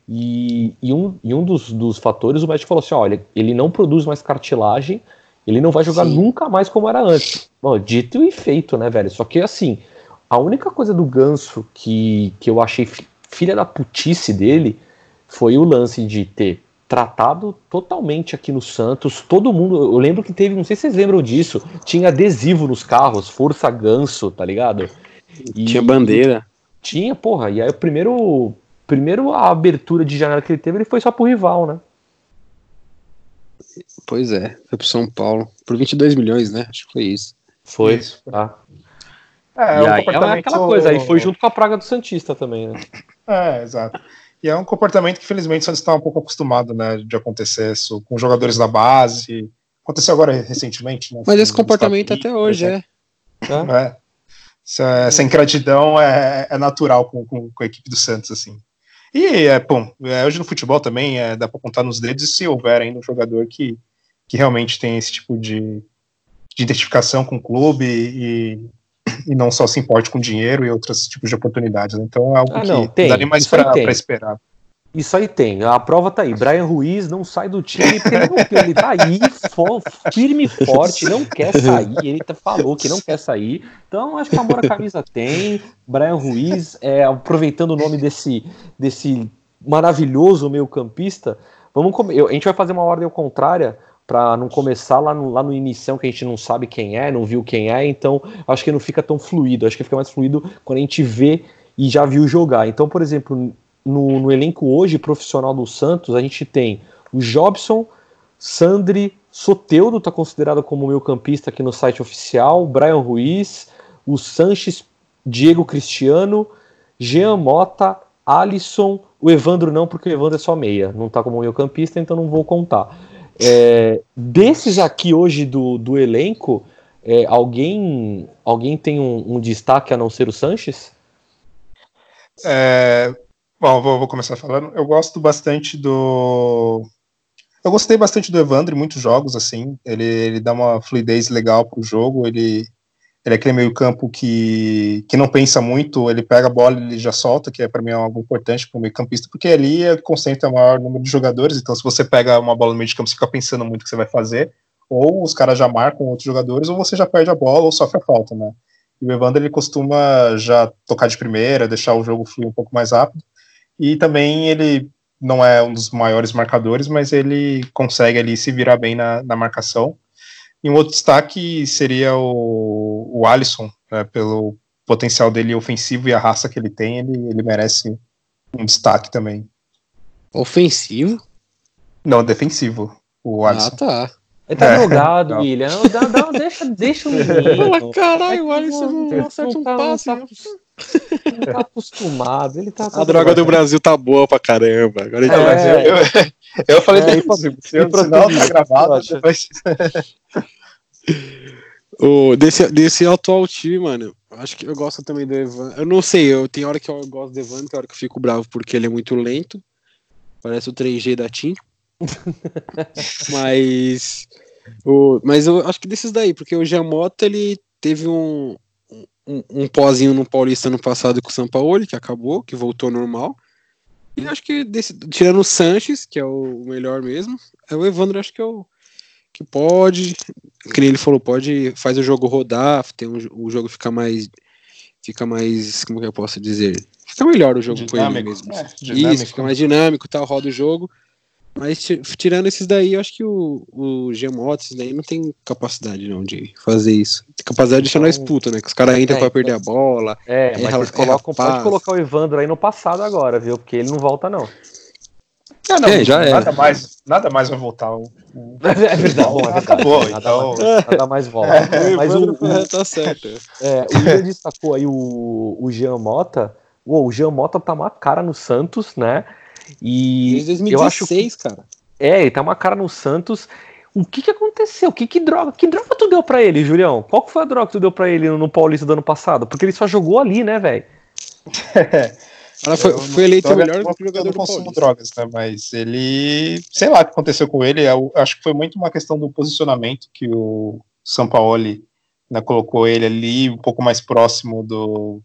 [SPEAKER 2] E, e, um, e um dos, dos fatores, o médico falou assim: olha, ele não produz mais cartilagem, ele não vai jogar Sim. nunca mais como era antes. Bom, dito e feito, né, velho? Só que assim, a única coisa do ganso que, que eu achei filha da putice dele foi o lance de ter tratado totalmente aqui no Santos. Todo mundo, eu lembro que teve, não sei se vocês lembram disso, tinha adesivo nos carros, Força Ganso, tá ligado?
[SPEAKER 4] E, tinha bandeira.
[SPEAKER 2] Tinha, porra. E aí o primeiro primeiro a abertura de janela que ele teve, ele foi só pro rival, né?
[SPEAKER 4] Pois é, foi pro São Paulo. Por 22 milhões, né? Acho que foi isso.
[SPEAKER 2] Foi, isso. tá. É, e é aí é aquela coisa, aí foi junto com a praga do Santista também, né?
[SPEAKER 3] É, exato. E é um comportamento que, infelizmente, o Santos está um pouco acostumado, né, de acontecer isso com jogadores da base. Aconteceu agora recentemente, né?
[SPEAKER 4] Mas esse comportamento até hoje é.
[SPEAKER 3] é. Essa, essa ingratidão é, é natural com, com, com, a equipe do Santos, assim. E, é, bom, é, hoje no futebol também é, dá para contar nos dedos se houver ainda um jogador que, que realmente tem esse tipo de, de identificação com o clube e, e não só se importe com dinheiro e outros tipos de oportunidades. Né? Então é algo ah, não, que tem. não dá nem mais para esperar.
[SPEAKER 2] Isso aí tem, a prova tá aí. Brian Ruiz não sai do time porque ele, tá aí firme e forte, não quer sair. Ele tá, falou que não quer sair. Então acho que amor a camisa tem. Brian Ruiz, é, aproveitando o nome desse, desse maravilhoso meio-campista, vamos eu, a gente vai fazer uma ordem ao contrária para não começar lá no, lá no início que a gente não sabe quem é, não viu quem é, então acho que não fica tão fluido. Acho que fica mais fluido quando a gente vê e já viu jogar. Então, por exemplo, no, no elenco hoje profissional do Santos, a gente tem o Jobson, Sandri, Soteudo está considerado como meio campista aqui no site oficial, Brian Ruiz, o Sanches, Diego Cristiano, Jean Mota, Alisson, o Evandro não, porque o Evandro é só meia, não está como meio campista, então não vou contar. É, desses aqui hoje do, do elenco, É, alguém, alguém tem um, um destaque a não ser o Sanches?
[SPEAKER 3] É, bom, vou, vou, começar falando. Eu gosto bastante do. Eu gostei bastante do Evandro em muitos jogos, assim. Ele, ele dá uma fluidez legal pro jogo. Ele, ele é aquele meio-campo que, que não pensa muito, ele pega a bola e ele já solta, que é para mim é algo importante para o meio-campista, porque ali é concentra o maior número de jogadores. Então, se você pega uma bola no meio de campo, você fica pensando muito o que você vai fazer, ou os caras já marcam outros jogadores, ou você já perde a bola ou sofre a falta, né? E o Evander ele costuma já tocar de primeira, deixar o jogo fluir um pouco mais rápido. E também ele não é um dos maiores marcadores, mas ele consegue ali se virar bem na, na marcação. E um outro destaque seria o, o Alisson, né, pelo potencial dele ofensivo e a raça que ele tem, ele, ele merece um destaque também.
[SPEAKER 4] Ofensivo?
[SPEAKER 3] Não, defensivo, o Alisson.
[SPEAKER 4] Ah, tá.
[SPEAKER 2] Ele tá é, drogado, [LAUGHS] William. Não, dá, dá, deixa, deixa o [LAUGHS] menino.
[SPEAKER 4] Caralho, o Alisson não acerta um passe. Tá,
[SPEAKER 2] ele tá acostumado. Ele tá,
[SPEAKER 4] tá a droga do Brasil tá boa pra caramba. Agora
[SPEAKER 3] ele é, eu, eu, eu, falei é, defensivo. Se o sinal tá gravado, depois... [LAUGHS]
[SPEAKER 4] o, desse, desse atual time, mano, acho que eu gosto também do Evan. Eu não sei, eu tem hora que eu gosto do Evan, tem hora que eu fico bravo porque ele é muito lento. Parece o 3G da TIM. [LAUGHS] mas o, mas eu acho que desses daí, porque o Giamota ele teve um, um, um pozinho no Paulista no passado com o São Paulo, que acabou, que voltou normal. E acho que desse, tirando o Sanches, que é o melhor mesmo, é o Evandro, acho que é o que pode, que ele falou, pode faz o jogo rodar, tem um, o jogo fica mais fica mais, como que eu posso dizer? Fica melhor o jogo dinâmico, com ele mesmo. É, Isso, fica mais dinâmico, tal, roda o jogo. Mas tirando esses daí, eu acho que o, o Gemoto, esses daí não tem capacidade não de fazer isso. Tem capacidade de deixar nós então, puto, né? Que os caras entram é, pra perder a bola.
[SPEAKER 2] É, mas vocês colocam, pode colocar o Evandro aí no passado agora, viu? Porque ele não volta, não.
[SPEAKER 3] Não, não, é, já nada, mais, nada mais vai voltar. O, [LAUGHS]
[SPEAKER 2] É verdade, bom, é acabou, nada, então... mais, nada mais volta. É, mas o, o,
[SPEAKER 4] tá certo. [LAUGHS]
[SPEAKER 2] É, o Ian destacou aí o, o Jean Mota. Uou, o Jean Mota tá uma cara no Santos, né? E
[SPEAKER 4] Desde 2016, eu acho que, cara.
[SPEAKER 2] É, ele tá uma cara no Santos. O que que aconteceu? Que, que droga? Que droga tu deu para ele, Julião? Qual que foi a droga que tu deu para ele no Paulista do ano passado? Porque ele só jogou ali, né, velho? [LAUGHS]
[SPEAKER 4] Ela foi, foi eleito o melhor jogador do
[SPEAKER 3] consumo drogas, né? Mas ele, sei lá o que aconteceu com ele. Eu acho que foi muito uma questão do posicionamento que o Sampaoli né, colocou ele ali um pouco mais próximo do,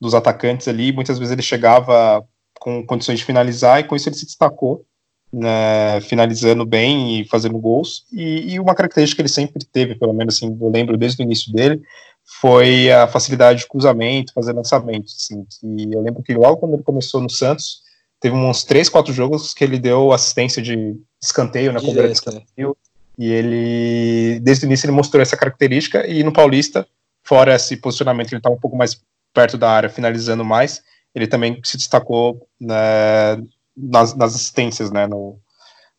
[SPEAKER 3] dos atacantes ali. Muitas vezes ele chegava com condições de finalizar, e com isso ele se destacou, né, finalizando bem e fazendo gols. E, e, uma característica que ele sempre teve, pelo menos assim, eu lembro desde o início dele, foi a facilidade de cruzamento, fazer lançamentos. Assim, que eu lembro que logo quando ele começou no Santos, teve uns três, quatro jogos que ele deu assistência de escanteio, né, Direto, de escanteio, e ele, desde o início, ele mostrou essa característica, e no Paulista, fora esse posicionamento, ele estava um pouco mais perto da área, finalizando mais, ele também se destacou né, nas, nas, assistências, né, no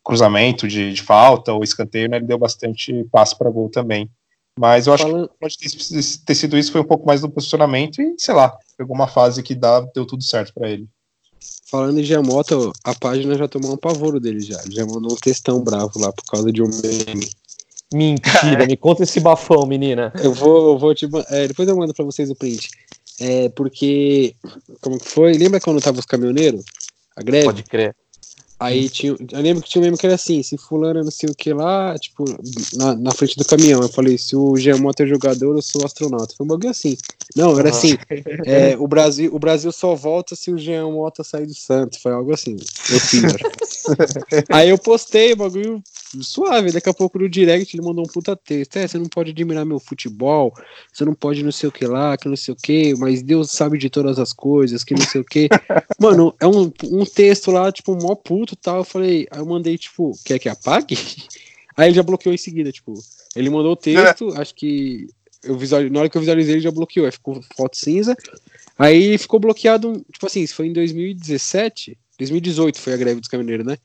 [SPEAKER 3] cruzamento de, de, falta ou escanteio, né, ele deu bastante passo para gol também. Mas eu acho Falando... que pode ter, ter, sido isso, foi um pouco mais do posicionamento e, sei lá, pegou uma fase que dá, deu tudo certo para ele.
[SPEAKER 4] Falando em Giamota, a página já tomou um pavoro dele já. Ele já mandou um textão bravo lá por causa de um meme.
[SPEAKER 2] Mentira, [LAUGHS] me conta esse bafão, menina.
[SPEAKER 4] Eu vou, eu vou te. É, depois eu mando pra vocês o print. É porque. Como que foi? Lembra quando tava os caminhoneiros? A greve?
[SPEAKER 2] Pode crer.
[SPEAKER 4] Aí tinha. Eu lembro que tinha um meme que era assim: se fulano não sei o que lá, tipo, na, na frente do caminhão. Eu falei: se o Giamota é jogador, eu sou astronauta. Foi um bagulho assim. Não, era assim: é, o, Brasil, o Brasil só volta se o Giamota sair do Santos. Foi algo assim. Eu fiz. [LAUGHS] Aí eu postei o bagulho suave. Daqui a pouco no direct ele mandou um puta texto. É, você não pode admirar meu futebol, você não pode não sei o que lá, que não sei o que, mas Deus sabe de todas as coisas, que não sei o que. [LAUGHS] Mano, é um, um texto lá, tipo, mó puto e tal. Eu falei, aí eu mandei, tipo, quer que apague? [LAUGHS] Aí ele já bloqueou em seguida, tipo, ele mandou o texto, é. acho que eu visual, na hora que eu visualizei ele já bloqueou, aí ficou foto cinza. Aí ficou bloqueado, tipo assim, isso foi em 2017, 2018 foi a greve dos caminhoneiros, né?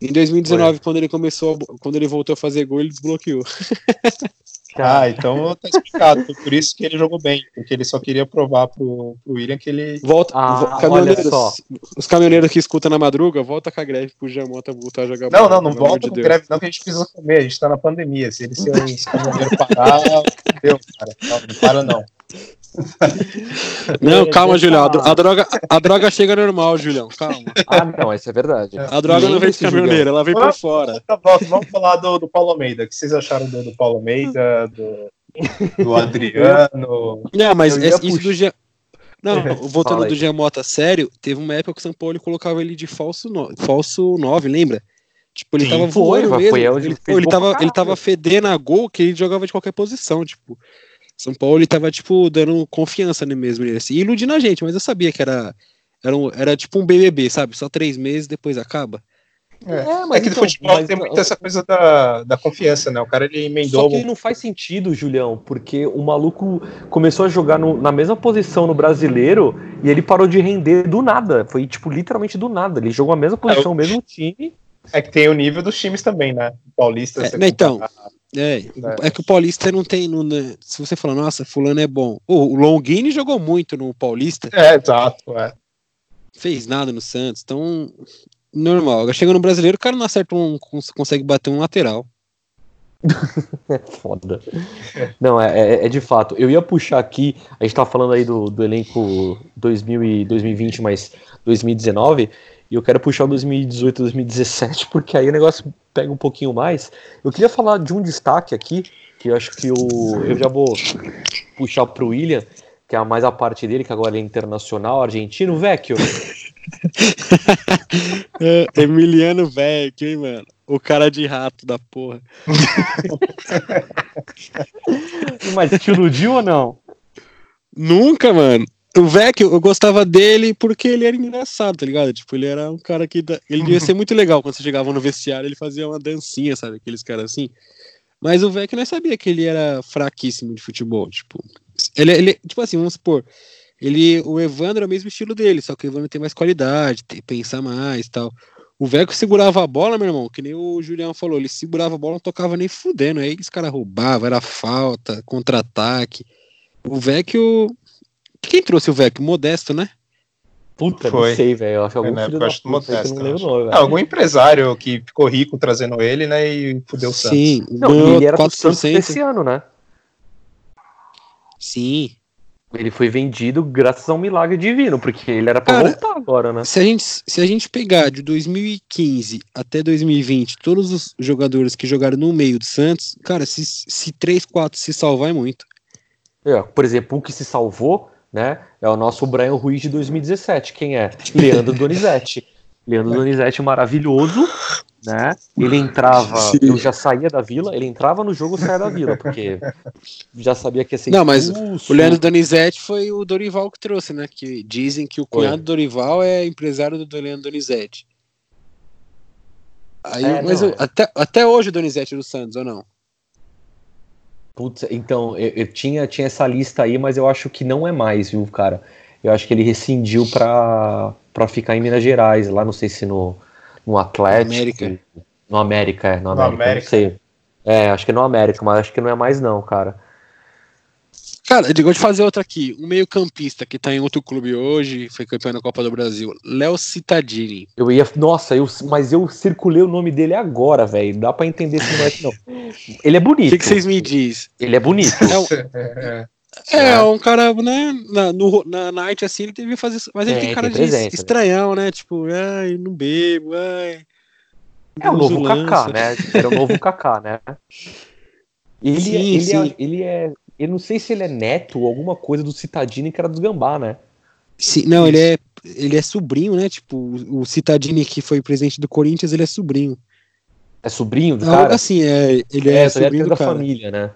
[SPEAKER 4] Em 2019, Foi. quando ele começou, quando ele voltou a fazer gol, ele desbloqueou. [LAUGHS]
[SPEAKER 3] Ah, então tá explicado. Foi por isso que ele jogou bem, porque ele só queria provar pro, pro William que ele.
[SPEAKER 4] Volta,
[SPEAKER 2] Ah,
[SPEAKER 4] vo-
[SPEAKER 2] olha
[SPEAKER 4] caminhoneiros,
[SPEAKER 2] só.
[SPEAKER 4] os caminhoneiros que escutam na madruga, volta com a greve pro Jamota voltar a jogar
[SPEAKER 3] Não,
[SPEAKER 4] bola,
[SPEAKER 3] não, não volta
[SPEAKER 4] de
[SPEAKER 3] com greve, não, que a gente precisa comer, a gente tá na pandemia. Se ele se os [LAUGHS] caminhoneiros parar, deu, cara. Não, não para, não. [LAUGHS]
[SPEAKER 4] Não,
[SPEAKER 2] É,
[SPEAKER 4] calma, Julião. A, dro- a droga, a droga chega normal, Julião. Calma.
[SPEAKER 2] Ah, não, isso é verdade.
[SPEAKER 4] A droga não vem de
[SPEAKER 2] Lembre-se,
[SPEAKER 4] caminhoneiro, ela vem por fora.
[SPEAKER 3] Tá bom, vamos falar do, do Paulo Almeida. O que vocês acharam do, do Paulo Almeida, do, do [LAUGHS] Adriano?
[SPEAKER 4] Não, mas esse- isso
[SPEAKER 2] puxar.
[SPEAKER 4] do Jean. Não, [LAUGHS] voltando do Jean Mota, sério, teve uma época que o São Paulo colocava ele de falso, no... falso 9, lembra? Tipo, ele
[SPEAKER 3] Sim,
[SPEAKER 4] tava
[SPEAKER 2] foi,
[SPEAKER 4] voando
[SPEAKER 2] mas
[SPEAKER 4] mesmo.
[SPEAKER 2] foi
[SPEAKER 4] ele,
[SPEAKER 2] ele
[SPEAKER 4] ele,
[SPEAKER 2] gol
[SPEAKER 4] tava, ele tava fedendo a gol que ele jogava de qualquer posição, tipo. São Paulo ele tava, tipo, dando confiança nele mesmo. nele, Assim, iludindo a gente, mas eu sabia que era, era, um- era tipo um BBB, sabe? Só três meses, depois acaba.
[SPEAKER 3] É,
[SPEAKER 2] mas
[SPEAKER 3] é que no
[SPEAKER 2] então,
[SPEAKER 3] futebol
[SPEAKER 2] mas
[SPEAKER 3] tem muito essa coisa da, da confiança, né? O cara ele emendou.
[SPEAKER 2] Só que não faz sentido, Julião, porque o maluco começou a jogar no- na mesma posição no brasileiro e ele parou de render do nada. Foi, tipo, literalmente do nada. Ele jogou a mesma posição, o mesmo time.
[SPEAKER 3] É que tem o nível dos times também, né? Paulista.
[SPEAKER 4] É,
[SPEAKER 3] você
[SPEAKER 4] né, então, É,
[SPEAKER 3] É.
[SPEAKER 4] é que o Paulista não tem. não- né, se você falar, nossa, fulano é bom. O Longini jogou muito no Paulista,
[SPEAKER 3] É, exato. É.
[SPEAKER 4] fez nada no Santos, então. Normal. Agora chega no brasileiro, o cara não acerta um. cons- consegue bater um lateral. [LAUGHS]
[SPEAKER 2] É foda. Não, é, é- é de fato. Eu ia puxar aqui, a gente tava falando aí do, do elenco 2000 e 2020, mas 2019, e eu quero puxar o 2018 2017, porque aí o negócio pega um pouquinho mais. Eu queria falar de um destaque aqui, que eu acho que o, eu já vou puxar pro William, que é mais a parte dele, que agora é internacional, argentino, Vecchio.
[SPEAKER 4] É, Emiliano velho, hein, mano? O cara de rato da porra. [LAUGHS]
[SPEAKER 2] Mas te iludiu ou não?
[SPEAKER 4] Nunca, mano. O Vecchio, eu gostava dele porque ele era engraçado, tá ligado? Tipo, ele era um cara que. da- Ele devia ser muito legal quando você chegava no vestiário, ele fazia uma dancinha, sabe? Aqueles caras assim. Mas o Vecchio não sabia que ele era fraquíssimo de futebol. Tipo, ele, ele tipo assim, vamos supor. Ele, o Evandro é o mesmo estilo dele, só que o Evandro tem mais qualidade, tem, pensa mais tal. O Vecchio segurava a bola, meu irmão, que nem o Julião falou, ele segurava a bola, não tocava nem fudendo. Aí os caras roubavam, era falta, contra-ataque. O Vecchio. Quem trouxe o Vecchio? Modesto, né?
[SPEAKER 2] Puta,
[SPEAKER 3] Foi.
[SPEAKER 2] não sei, velho. Eu acho algum
[SPEAKER 3] Foi na
[SPEAKER 2] filho da
[SPEAKER 3] que
[SPEAKER 2] puta que não lembro nome,
[SPEAKER 3] É,
[SPEAKER 2] velho.
[SPEAKER 3] algum empresário que ficou rico trazendo ele, né? E fudeu o Santos.
[SPEAKER 4] Sim,
[SPEAKER 2] Não, ele era do Santos
[SPEAKER 4] 4%.
[SPEAKER 2] desse ano, né?
[SPEAKER 4] Sim.
[SPEAKER 2] Ele foi vendido graças a um milagre divino, porque ele era pra
[SPEAKER 4] Cara,
[SPEAKER 2] voltar agora, né?
[SPEAKER 4] Se a, gente, se a gente pegar de 2015 até 2020 todos os jogadores que jogaram no meio do Santos, cara, se, se 3, 4 se salvar é muito.
[SPEAKER 2] É, por exemplo, o que se salvou, né, é o nosso Brian Ruiz de 2017. Quem é? Leandro [LAUGHS] Donizete. Leandro Donizete maravilhoso, né? Ele entrava, [LAUGHS]
[SPEAKER 4] Sim.
[SPEAKER 2] eu já saía da Vila, ele entrava no jogo, saía da Vila, porque já sabia que ia ser
[SPEAKER 4] Não, mas. O Leandro Donizete foi o Dorival que trouxe, né? Que dizem que o cunhado do Dorival é empresário do Leandro Donizete. Aí,
[SPEAKER 2] É,
[SPEAKER 4] mas
[SPEAKER 2] não,
[SPEAKER 4] eu-
[SPEAKER 2] é.
[SPEAKER 4] até, até hoje o Donizete é do Santos, ou não?
[SPEAKER 2] Putz, então, eu, eu tinha, tinha essa lista aí, mas eu acho que não é mais, viu, cara? Eu acho que ele rescindiu pra, pra ficar em Minas Gerais, lá não sei se no, no Atlético.
[SPEAKER 4] América.
[SPEAKER 2] No América, é, no
[SPEAKER 3] No
[SPEAKER 2] América,
[SPEAKER 3] América.
[SPEAKER 2] não sei. É, acho que é no América, mas acho que não é mais não, cara.
[SPEAKER 4] Cara, eu vou te fazer outra aqui. Um meio campista que tá em outro clube hoje, foi campeão da Copa do Brasil. Léo Cittadini.
[SPEAKER 2] Eu ia. Nossa, eu, mas eu circulei o nome dele agora, velho. Dá pra entender esse moleque, não. [LAUGHS] Ele é
[SPEAKER 4] O
[SPEAKER 2] bonito.
[SPEAKER 4] que, que vocês me dizem?
[SPEAKER 2] Ele é bonito.
[SPEAKER 4] É um, [LAUGHS]
[SPEAKER 3] É,
[SPEAKER 4] é, um cara, né? Na, no, na, arte assim, ele devia fazer. Mas ele
[SPEAKER 2] É,
[SPEAKER 4] tem cara
[SPEAKER 2] tem
[SPEAKER 4] de
[SPEAKER 2] presença, né?
[SPEAKER 4] estranhão, né? Tipo, ai, não bebo, ai.
[SPEAKER 2] É o novo Kaká, né? Era o novo Kaká, né? Ele,
[SPEAKER 4] Sim,
[SPEAKER 2] é, ele,
[SPEAKER 4] sim.
[SPEAKER 2] É, ele é. Eu não sei se ele é neto ou alguma coisa do Citadini que era dos Gambá, né?
[SPEAKER 4] Sim, não, ele é, ele é sobrinho, né? Tipo, o Cittadini que foi presidente do Corinthians, ele é sobrinho.
[SPEAKER 2] É sobrinho do
[SPEAKER 4] Algo
[SPEAKER 2] cara?
[SPEAKER 4] assim, é, ele é,
[SPEAKER 2] é, essa
[SPEAKER 4] sobrinho
[SPEAKER 2] da
[SPEAKER 4] cara.
[SPEAKER 2] família, né?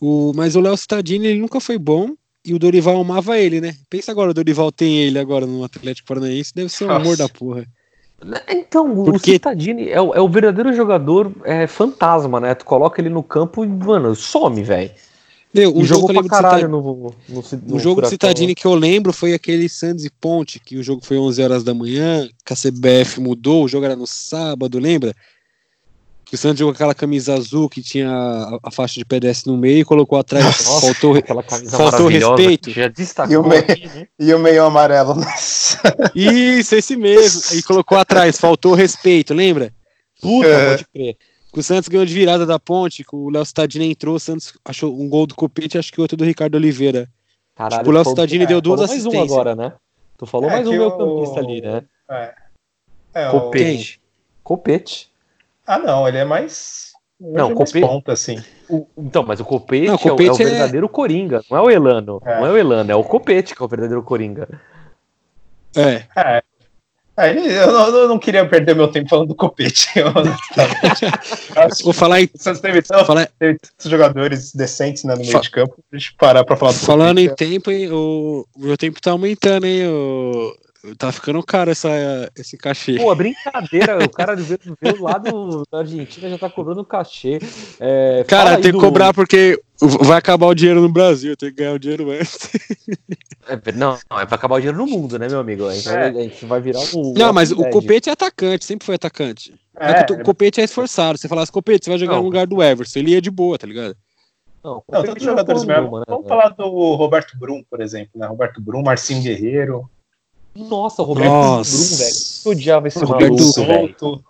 [SPEAKER 4] O, mas o Léo Cittadini, ele nunca foi bom e o Dorival amava ele, né? Pensa agora, o Dorival tem ele agora no Atlético Paranaense, deve ser um amor da porra.
[SPEAKER 2] Então, o
[SPEAKER 4] Porque-
[SPEAKER 2] Citadini é, o- é o verdadeiro jogador é, fantasma, né? Tu coloca ele no campo e, mano, some, velho.
[SPEAKER 4] Meu,
[SPEAKER 2] jogou
[SPEAKER 4] jogo do
[SPEAKER 2] caralho
[SPEAKER 4] Cittadini,
[SPEAKER 2] no, no, no,
[SPEAKER 4] um jogo do
[SPEAKER 2] Furacão.
[SPEAKER 4] Cittadini que eu lembro foi aquele Santos e Ponte, que o jogo foi 11 horas da manhã, que a CBF mudou, o jogo era no sábado, lembra? Que o Santos jogou aquela camisa azul que tinha a, a faixa de pedestre no meio e colocou atrás.
[SPEAKER 2] Nossa,
[SPEAKER 4] faltou,
[SPEAKER 2] aquela camisa
[SPEAKER 4] faltou respeito.
[SPEAKER 2] Já
[SPEAKER 3] E
[SPEAKER 2] destacou
[SPEAKER 3] o meio-
[SPEAKER 2] aqui, né? [LAUGHS]
[SPEAKER 3] E o meio amarelo. Nossa.
[SPEAKER 4] Isso, esse mesmo. E colocou atrás, faltou respeito, lembra?
[SPEAKER 2] Puta,
[SPEAKER 3] É.
[SPEAKER 2] pode crer.
[SPEAKER 4] Que o Santos ganhou de virada da ponte, que o Léo Cittadini entrou, o Santos achou um gol do Copete e acho que outro do Ricardo Oliveira.
[SPEAKER 2] Caralho,
[SPEAKER 4] Tipo, o Léo Cittadini
[SPEAKER 2] é,
[SPEAKER 4] deu duas
[SPEAKER 2] falou mais um
[SPEAKER 4] assistências.
[SPEAKER 2] agora, né? Tu falou
[SPEAKER 3] É
[SPEAKER 2] mais um
[SPEAKER 3] que
[SPEAKER 2] meu
[SPEAKER 3] o-
[SPEAKER 2] campista ali, né?
[SPEAKER 3] É. É, o-
[SPEAKER 2] Copete. Copete.
[SPEAKER 3] Ah, não, ele é mais.
[SPEAKER 2] Não,
[SPEAKER 3] ele é mais
[SPEAKER 2] Copete-
[SPEAKER 3] ponta, assim.
[SPEAKER 2] O- então, mas o Copete,
[SPEAKER 4] Não, o
[SPEAKER 2] é o- é, o,
[SPEAKER 4] Copete é-
[SPEAKER 2] verdadeiro Coringa, não é o Elano.
[SPEAKER 3] É.
[SPEAKER 2] Não é o Elano, é o Copete que é o verdadeiro Coringa.
[SPEAKER 4] É.
[SPEAKER 3] É, ele- eu, não, eu não queria perder meu tempo falando do Copete. [LAUGHS] honestamente. [LAUGHS]
[SPEAKER 4] Vou falar em.
[SPEAKER 3] Santos teve,
[SPEAKER 4] Falar,
[SPEAKER 3] teve tantos jogadores decentes né, no meio
[SPEAKER 4] Fa-
[SPEAKER 3] de campo. Deixa eu parar pra falar do
[SPEAKER 4] falando em
[SPEAKER 3] Copete.
[SPEAKER 4] tempo, hein, o, o meu tempo tá aumentando, hein? O, tá ficando caro essa, esse cachê.
[SPEAKER 2] Pô, é brincadeira, o cara [LAUGHS] veio, veio lá do, da Argentina já tá cobrando cachê. É,
[SPEAKER 4] Cara, tem que
[SPEAKER 2] do-
[SPEAKER 4] cobrar porque vai acabar o dinheiro no Brasil, tem que ganhar o dinheiro antes.
[SPEAKER 2] É, não, não, é pra acabar o dinheiro no mundo, né, meu amigo? A gente, vai,
[SPEAKER 3] É.
[SPEAKER 2] a gente vai virar um.
[SPEAKER 4] Não, mas o. Copete é atacante, sempre foi atacante.
[SPEAKER 3] É,
[SPEAKER 4] É, o Copete é esforçado. Você falasse, Copete, você vai jogar
[SPEAKER 2] Não.
[SPEAKER 4] no lugar do Everson. Ele ia de boa, tá ligado?
[SPEAKER 2] Não, o
[SPEAKER 3] Não, tantos
[SPEAKER 2] é
[SPEAKER 3] jogadores mesmo.
[SPEAKER 2] né?
[SPEAKER 3] Vamos falar do Roberto Brum, por exemplo, né? Roberto Brum, Marcinho Guerreiro,
[SPEAKER 2] Nossa, o Roberto
[SPEAKER 4] Nossa.
[SPEAKER 2] Brum, velho. Eu odiava esse
[SPEAKER 4] Roberto.
[SPEAKER 3] Souto.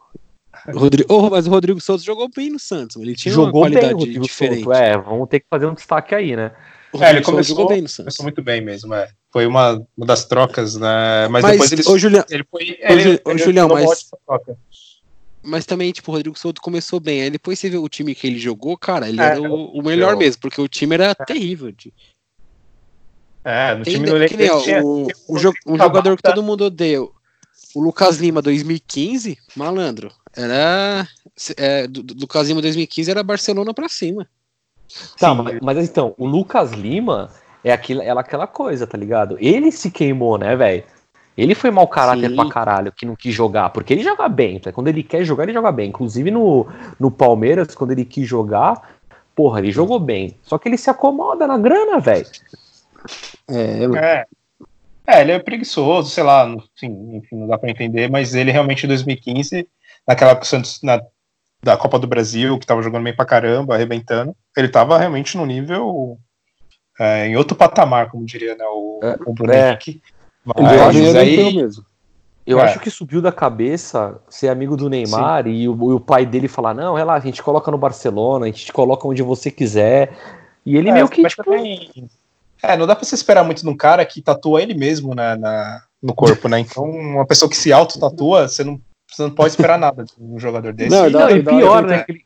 [SPEAKER 4] Rodrigo, oh, mas o Rodrigo Souza jogou bem no Santos. Ele tinha
[SPEAKER 2] Jogou
[SPEAKER 4] uma
[SPEAKER 2] bem
[SPEAKER 4] qualidade
[SPEAKER 2] Rodrigo
[SPEAKER 4] diferente.
[SPEAKER 2] Souto. É, vamos ter que fazer um destaque aí, né?
[SPEAKER 4] O
[SPEAKER 3] É, ele começou-
[SPEAKER 4] jogou bem no Santos.
[SPEAKER 3] Começou muito bem mesmo, é. Foi uma, uma das trocas, né? Mas,
[SPEAKER 4] Mas,
[SPEAKER 3] depois ele,
[SPEAKER 4] ô, Julião,
[SPEAKER 3] ele foi. Ele,
[SPEAKER 4] ô,
[SPEAKER 3] ele
[SPEAKER 4] Julião,
[SPEAKER 3] deu uma
[SPEAKER 4] mas- mas também, tipo, o Rodrigo Souza começou bem. Aí depois você vê o time que ele jogou, cara, ele
[SPEAKER 3] É,
[SPEAKER 4] era o, o melhor
[SPEAKER 3] eu-
[SPEAKER 4] mesmo, porque o time era terrível. de-
[SPEAKER 3] É, no
[SPEAKER 4] Tem,
[SPEAKER 3] time do
[SPEAKER 4] que nem, ó,
[SPEAKER 3] tinha-
[SPEAKER 4] o, jo- um jogador que todo mundo odeia. O Lucas Lima 2015, malandro. Era. É, do, do Lucas Lima 2015 era Barcelona pra cima.
[SPEAKER 2] Tá, mas, mas então, o Lucas Lima é aquilo, é aquela coisa, tá ligado? Ele se queimou, né, velho? Ele foi mau caráter
[SPEAKER 4] Sim.
[SPEAKER 2] pra caralho, que não quis jogar, porque ele joga bem, tá? quando ele quer jogar, ele joga bem. Inclusive no, no Palmeiras, quando ele quis jogar, porra, ele jogou bem. Só que ele se acomoda na grana, velho.
[SPEAKER 4] É,
[SPEAKER 3] É. É, ele é preguiçoso, sei lá, no- enfim, enfim, não dá pra entender, mas ele realmente em 2015, naquela época Santos na, da Copa do Brasil, que tava jogando bem pra caramba, arrebentando, ele tava realmente no nível é, em outro patamar, como diria né, o,
[SPEAKER 2] É,
[SPEAKER 3] o Bruno
[SPEAKER 2] é.
[SPEAKER 3] Mas aí,
[SPEAKER 4] mesmo.
[SPEAKER 2] Eu
[SPEAKER 3] É.
[SPEAKER 2] acho que subiu da cabeça ser amigo do Neymar e o, e o pai dele falar: não, relaxa, a gente coloca no Barcelona, a gente te coloca onde você quiser. E ele
[SPEAKER 3] É,
[SPEAKER 2] meio que,
[SPEAKER 3] mas
[SPEAKER 2] tipo,
[SPEAKER 3] também- É, não dá pra você esperar muito de um cara que tatua ele mesmo né, na, no corpo, né? Então, uma pessoa que se auto-tatua, você não, você não pode esperar nada de um jogador desse.
[SPEAKER 4] Não,
[SPEAKER 3] E-
[SPEAKER 2] não, e pior, né? que ele-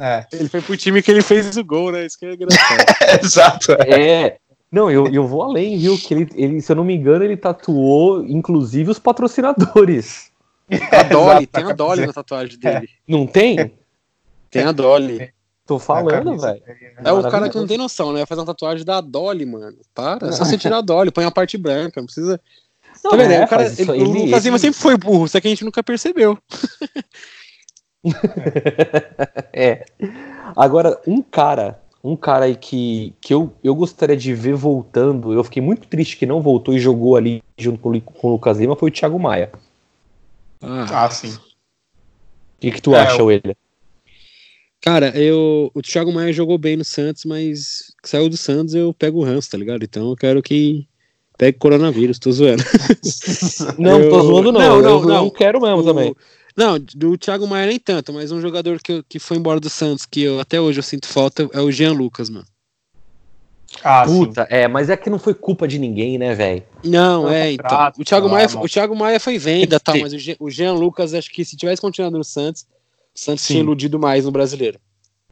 [SPEAKER 3] é,
[SPEAKER 4] Ele foi pro time que ele fez o gol, né? Isso que é engraçado. [LAUGHS]
[SPEAKER 3] exato.
[SPEAKER 2] É. Não, eu, eu vou além, viu? Que ele, ele, se eu não me engano, ele tatuou, inclusive, os patrocinadores.
[SPEAKER 4] A Dolly,
[SPEAKER 3] Exato,
[SPEAKER 4] tem a
[SPEAKER 3] na
[SPEAKER 4] Dolly na tatuagem dele.
[SPEAKER 2] Não tem?
[SPEAKER 4] Tem a Dolly.
[SPEAKER 2] Tô falando, velho.
[SPEAKER 4] É o cara que não tem noção, né? Vai fazer uma tatuagem da Dolly, mano. Para, é só você tirar a Dolly, põe a parte branca, não precisa.
[SPEAKER 2] Não,
[SPEAKER 4] tá vendo?
[SPEAKER 2] é,
[SPEAKER 4] o, cara,
[SPEAKER 2] faz
[SPEAKER 4] ele-
[SPEAKER 2] aí,
[SPEAKER 4] o Lucas Lima
[SPEAKER 2] ele-
[SPEAKER 4] sempre foi burro, só que a gente nunca percebeu. [LAUGHS]
[SPEAKER 2] É. Agora, um cara, um cara aí que, que eu, eu gostaria de ver voltando, eu fiquei muito triste que não voltou e jogou ali junto com, com o Lucas Lima, foi o Thiago Maia.
[SPEAKER 4] Ah,
[SPEAKER 3] Ah, sim.
[SPEAKER 2] O que, que tu
[SPEAKER 3] É,
[SPEAKER 2] acha, William?
[SPEAKER 4] Cara, eu, o Thiago Maia jogou bem no Santos, mas saiu do Santos eu pego o ranço, tá ligado? Então eu quero que pegue coronavírus, tô zoando. [LAUGHS]
[SPEAKER 2] Não, tô
[SPEAKER 4] eu-
[SPEAKER 2] zoando não,
[SPEAKER 4] não,
[SPEAKER 2] eu,
[SPEAKER 4] não,
[SPEAKER 2] eu
[SPEAKER 4] não.
[SPEAKER 2] quero mesmo
[SPEAKER 4] O-
[SPEAKER 2] também.
[SPEAKER 4] Não, do Thiago Maia nem tanto, mas um jogador que, eu- que foi embora do Santos, que eu, até hoje eu sinto falta, é o Jean Lucas, mano.
[SPEAKER 3] Ah, sim.
[SPEAKER 2] Puta, é, mas é que não foi culpa de ninguém, né, velho?
[SPEAKER 4] Não,
[SPEAKER 3] Não,
[SPEAKER 4] é, então.
[SPEAKER 3] contrato,
[SPEAKER 4] O Thiago,
[SPEAKER 3] tá lá,
[SPEAKER 4] Maia,
[SPEAKER 3] mano.
[SPEAKER 4] o Thiago Maia foi venda, [LAUGHS] tal,
[SPEAKER 2] Sim.
[SPEAKER 4] mas o Jean, o Jean Lucas, acho que se tivesse continuado no Santos, Santos
[SPEAKER 2] Sim.
[SPEAKER 4] tinha iludido mais no brasileiro.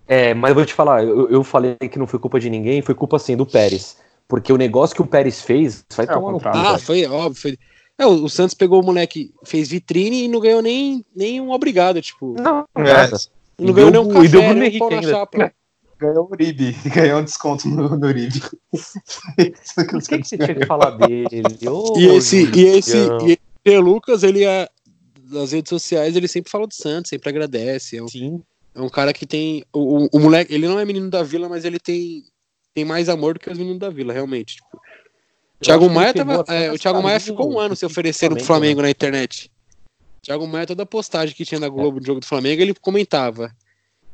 [SPEAKER 2] É, mas eu vou te falar, eu, eu falei que não foi culpa de ninguém, foi culpa sim do Pérez. Porque o negócio que o Pérez fez vai
[SPEAKER 3] É,
[SPEAKER 2] tomar no cu.
[SPEAKER 4] Ah, foi óbvio. Foi... É, o, o Santos pegou o moleque, fez vitrine e não ganhou nem, nem um obrigado, tipo.
[SPEAKER 2] Não,
[SPEAKER 3] É,
[SPEAKER 2] nada.
[SPEAKER 4] Não ganhou
[SPEAKER 2] deu-
[SPEAKER 4] nem um
[SPEAKER 2] e deu
[SPEAKER 4] café,
[SPEAKER 2] Bruno
[SPEAKER 4] um
[SPEAKER 2] Henrique
[SPEAKER 4] na
[SPEAKER 2] ainda.
[SPEAKER 4] chapa. [LAUGHS]
[SPEAKER 3] Ganhou o Uribe, [LAUGHS] ganhou um desconto no, no Uribe. [LAUGHS]
[SPEAKER 2] Por que, que você tinha que falar dele? Ô,
[SPEAKER 4] E esse, e esse, e esse Lucas, ele é, nas redes sociais, ele sempre fala do Santos, sempre agradece. É um,
[SPEAKER 2] Sim.
[SPEAKER 4] é um cara que tem. O, o, o moleque, ele não é menino da vila, mas ele tem, tem mais amor do que os meninos da vila, realmente. Tipo, o Thiago Maia tava. é, o Thiago Maia ficou um ano se oferecendo pro
[SPEAKER 2] Flamengo,
[SPEAKER 4] Flamengo na internet. O Thiago Maia, toda postagem que tinha na Globo do jogo do Flamengo, ele comentava.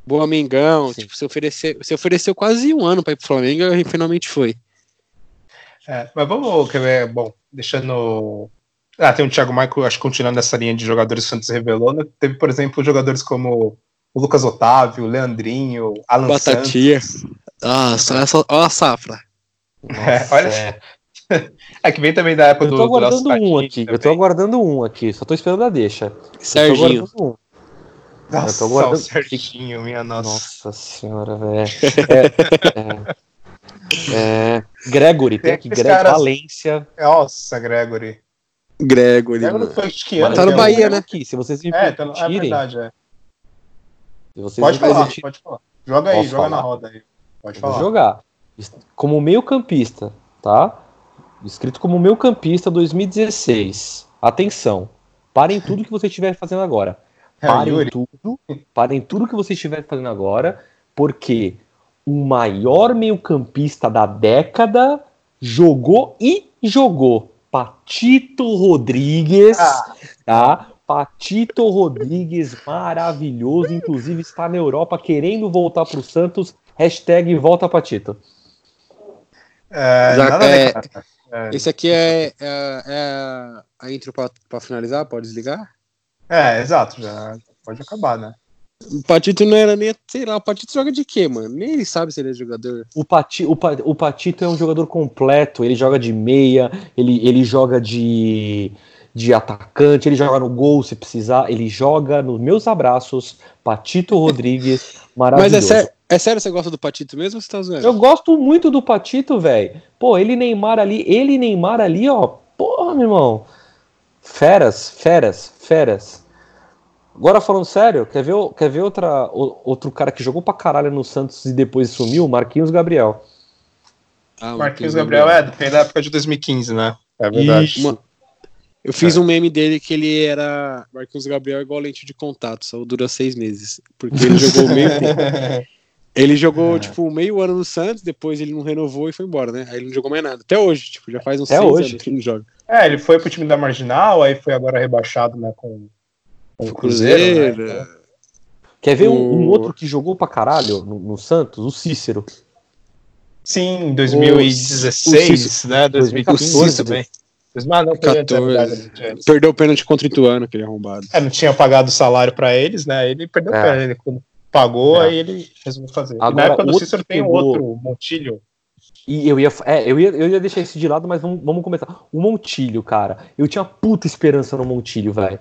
[SPEAKER 4] Boa Mengão,
[SPEAKER 2] Sim.
[SPEAKER 4] tipo, você ofereceu, você ofereceu quase um ano pra ir pro Flamengo e finalmente foi.
[SPEAKER 3] É, mas vamos, quer ver, bom, deixando. Ah, tem o Thiago Maicon, acho que continuando nessa linha de jogadores que o Santos revelou, né? Teve, por exemplo, jogadores como o Lucas Otávio, o Leandrinho, Alan Santos.
[SPEAKER 4] Batatia. Nossa, olha só, olha a safra. [LAUGHS]
[SPEAKER 3] É, olha-
[SPEAKER 2] é. [LAUGHS]
[SPEAKER 3] É que vem também da época
[SPEAKER 2] Eu
[SPEAKER 3] do.
[SPEAKER 2] tô
[SPEAKER 3] do Nelson
[SPEAKER 2] aguardando um
[SPEAKER 3] Patini
[SPEAKER 2] aqui. Eu
[SPEAKER 3] também.
[SPEAKER 2] tô aguardando um aqui. Só tô esperando a deixa. Eu tô
[SPEAKER 4] Serginho.
[SPEAKER 2] aguardando um.
[SPEAKER 3] Nossa,
[SPEAKER 2] Eu tô aguardando-
[SPEAKER 3] o Serginho, minha nossa.
[SPEAKER 2] Nossa senhora, velho. É, é, é, Gregory, tem
[SPEAKER 3] Tem
[SPEAKER 2] aqui Greg
[SPEAKER 3] caras-
[SPEAKER 2] Valência.
[SPEAKER 3] Nossa, Gregory.
[SPEAKER 4] Gregory,
[SPEAKER 3] Gregory
[SPEAKER 4] mano.
[SPEAKER 3] foi de que ano?
[SPEAKER 4] Tá no
[SPEAKER 3] é o-
[SPEAKER 4] Bahia, né?
[SPEAKER 2] Aqui, se vocês me
[SPEAKER 3] É, tá no... é verdade, é.
[SPEAKER 2] se vocês
[SPEAKER 3] Pode falar,
[SPEAKER 2] permitirem,
[SPEAKER 3] pode falar. Joga aí,
[SPEAKER 2] Posso
[SPEAKER 3] joga
[SPEAKER 2] falar?
[SPEAKER 3] na roda aí. Pode
[SPEAKER 2] eu vou
[SPEAKER 3] falar.
[SPEAKER 2] jogar. Como meio campista, tá? Escrito como meio campista 2016. Atenção. Parem tudo que você estiver fazendo agora. [LAUGHS]
[SPEAKER 3] É,
[SPEAKER 2] Parem
[SPEAKER 3] Yuri.
[SPEAKER 2] tudo. [LAUGHS] Parem tudo que você estiver fazendo agora, porque o maior meio-campista da década jogou e jogou. Patito Rodrigues,
[SPEAKER 3] Ah.
[SPEAKER 2] tá? Patito Rodrigues, maravilhoso. Inclusive está na Europa querendo voltar para o Santos. Hashtag volta Patito.
[SPEAKER 3] É,
[SPEAKER 4] Já-
[SPEAKER 3] nada a ver,
[SPEAKER 4] é-.
[SPEAKER 3] É,
[SPEAKER 4] Esse aqui é, é, é a intro pra finalizar? Pode desligar?
[SPEAKER 3] é, exato, já pode acabar, né?
[SPEAKER 4] O Patito não era nem. Sei lá, o Patito joga de quê, mano? Nem ele sabe se ele é jogador.
[SPEAKER 2] O, Pati, o, Pa- o Patito é um jogador completo. Ele joga de meia, ele, ele joga de, de atacante, ele joga no gol se precisar. Ele joga nos meus abraços. Patito Rodrigues, [LAUGHS]
[SPEAKER 4] Mas
[SPEAKER 2] maravilhoso.
[SPEAKER 4] é, sério, é sério você gosta do Patito mesmo ou você tá zoando?
[SPEAKER 2] Eu gosto muito do Patito, velho. Pô, ele Neymar ali, ele Neymar ali, ó. Porra, meu irmão. Feras, feras, feras. Agora falando sério, quer ver, quer ver outra, o- outro cara que jogou pra caralho no Santos e depois sumiu? Marquinhos Gabriel.
[SPEAKER 4] Ah,
[SPEAKER 3] Marquinhos Gabriel é, tem da época de 2015, né? É verdade.
[SPEAKER 4] Uma- Eu fiz um meme dele que ele era. Marquinhos Gabriel igual lente de contato, só dura seis meses. Porque ele jogou meio tempo. [LAUGHS] [LAUGHS] Ele jogou,
[SPEAKER 2] É.
[SPEAKER 4] tipo, meio ano no Santos, depois ele não renovou e foi embora, né? Aí ele não jogou mais nada. Até hoje, tipo, já faz uns
[SPEAKER 2] Até
[SPEAKER 4] seis
[SPEAKER 2] hoje.
[SPEAKER 4] anos que ele não joga.
[SPEAKER 3] É, ele foi pro time da Marginal, aí foi agora rebaixado, né, com, com o Cruzeiro.
[SPEAKER 4] Cruzeiro.
[SPEAKER 3] né?
[SPEAKER 2] Quer ver um, um outro que jogou pra caralho no, no Santos? O Cícero.
[SPEAKER 3] Sim, em
[SPEAKER 4] O
[SPEAKER 3] 2016,
[SPEAKER 4] Cícero-
[SPEAKER 3] né, 2014
[SPEAKER 2] 2014
[SPEAKER 3] também. Ah, não, foi antes, é
[SPEAKER 4] 14.
[SPEAKER 3] verdade, gente.
[SPEAKER 4] Perdeu o pênalti contra o Ituano, aquele arrombado.
[SPEAKER 3] É, não tinha pagado o salário pra eles, né? Ele perdeu
[SPEAKER 2] É.
[SPEAKER 3] o pé. Ele quando pagou,
[SPEAKER 2] É.
[SPEAKER 3] aí ele resolveu fazer. e
[SPEAKER 2] Agora,
[SPEAKER 3] na época do Cícero tem um
[SPEAKER 2] pegou-
[SPEAKER 3] outro, Montilho.
[SPEAKER 2] E eu ia, é, eu ia, eu ia deixar isso de lado, mas vamos, vamos começar. O Montilho, cara. Eu tinha puta esperança no Montilho, velho.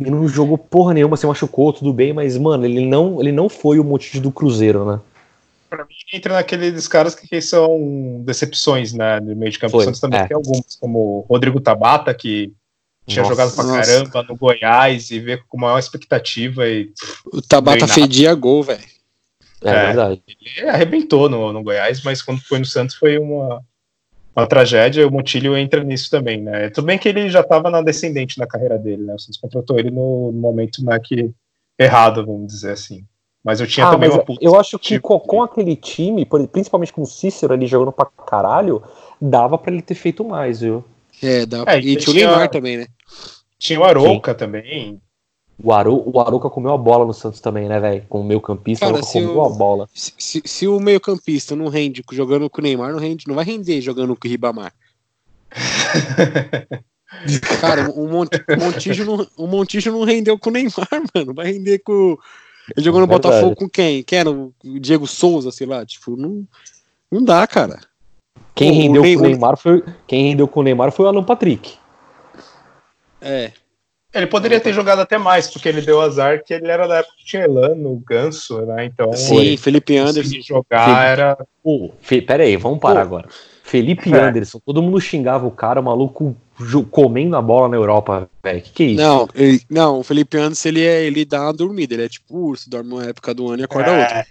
[SPEAKER 2] Ele não jogou porra nenhuma, se machucou, tudo bem, mas, mano, ele não, ele não foi o Montilho do Cruzeiro, né?
[SPEAKER 3] Pra mim, entra naqueles caras que, que são decepções, né? No meio de campo.
[SPEAKER 2] Foi,
[SPEAKER 3] O Santos também
[SPEAKER 2] é.
[SPEAKER 3] tem alguns, como o Rodrigo Tabata, que tinha
[SPEAKER 2] Nossa,
[SPEAKER 3] jogado pra
[SPEAKER 4] nossa.
[SPEAKER 3] caramba no Goiás e veio com maior expectativa e
[SPEAKER 4] O Tabata fedia gol, velho.
[SPEAKER 2] É,
[SPEAKER 3] É.
[SPEAKER 2] verdade.
[SPEAKER 3] ele arrebentou no, no Goiás, mas quando foi no Santos foi uma, uma tragédia. O Montilho entra nisso também, né? Tudo bem que ele já estava na descendente na carreira dele, né? O Santos contratou ele no, momento né, que errado, vamos dizer assim. Mas eu tinha
[SPEAKER 2] Ah,
[SPEAKER 3] também uma puta
[SPEAKER 2] eu acho que
[SPEAKER 3] expectativa
[SPEAKER 2] com, com aquele time, principalmente com o Cícero ali jogando pra caralho, dava pra ele ter feito mais, viu?
[SPEAKER 4] É, dá...
[SPEAKER 3] É,
[SPEAKER 4] e
[SPEAKER 3] e
[SPEAKER 4] tinha o Neymar também, né?
[SPEAKER 3] Tinha o Arouca também.
[SPEAKER 2] O, Aru, o Aruca comeu a bola no Santos também, né, velho? Com o meio campista, o Aruca comeu
[SPEAKER 4] o-
[SPEAKER 2] a bola.
[SPEAKER 4] Se, se- se o meio-campista não rende jogando com o Neymar, não rende, não vai render jogando com o Ribamar. [LAUGHS] Cara, o, Mon- o Montijo não, o Montijo não rendeu com o Neymar, [LAUGHS] mano. Vai render com. Ele jogou no
[SPEAKER 2] Verdade.
[SPEAKER 4] Botafogo com quem? Quem era? O Diego Souza, sei lá. Tipo, não, não dá, cara.
[SPEAKER 2] Quem
[SPEAKER 4] o
[SPEAKER 2] rendeu
[SPEAKER 4] Ney-
[SPEAKER 2] com o Neymar foi, quem rendeu com o Neymar foi o Alan Patrick.
[SPEAKER 4] É.
[SPEAKER 3] Ele poderia ter jogado até mais, porque ele deu azar que ele era da época que tinha Elano, Ganso, né? Então,
[SPEAKER 4] Sim, Felipe Anderson.
[SPEAKER 3] jogar
[SPEAKER 2] Sim.
[SPEAKER 3] era.
[SPEAKER 2] Pô, Fe, pera aí, vamos parar
[SPEAKER 3] Pô.
[SPEAKER 2] agora. Felipe
[SPEAKER 3] É.
[SPEAKER 2] Anderson, todo mundo xingava o cara, o maluco comendo a bola na Europa, velho. Que que é isso?
[SPEAKER 4] Não, ele- não, o Felipe Anderson ele, é, ele dá uma dormida, ele é tipo urso, dorme uma época do ano e acorda outra.
[SPEAKER 3] É,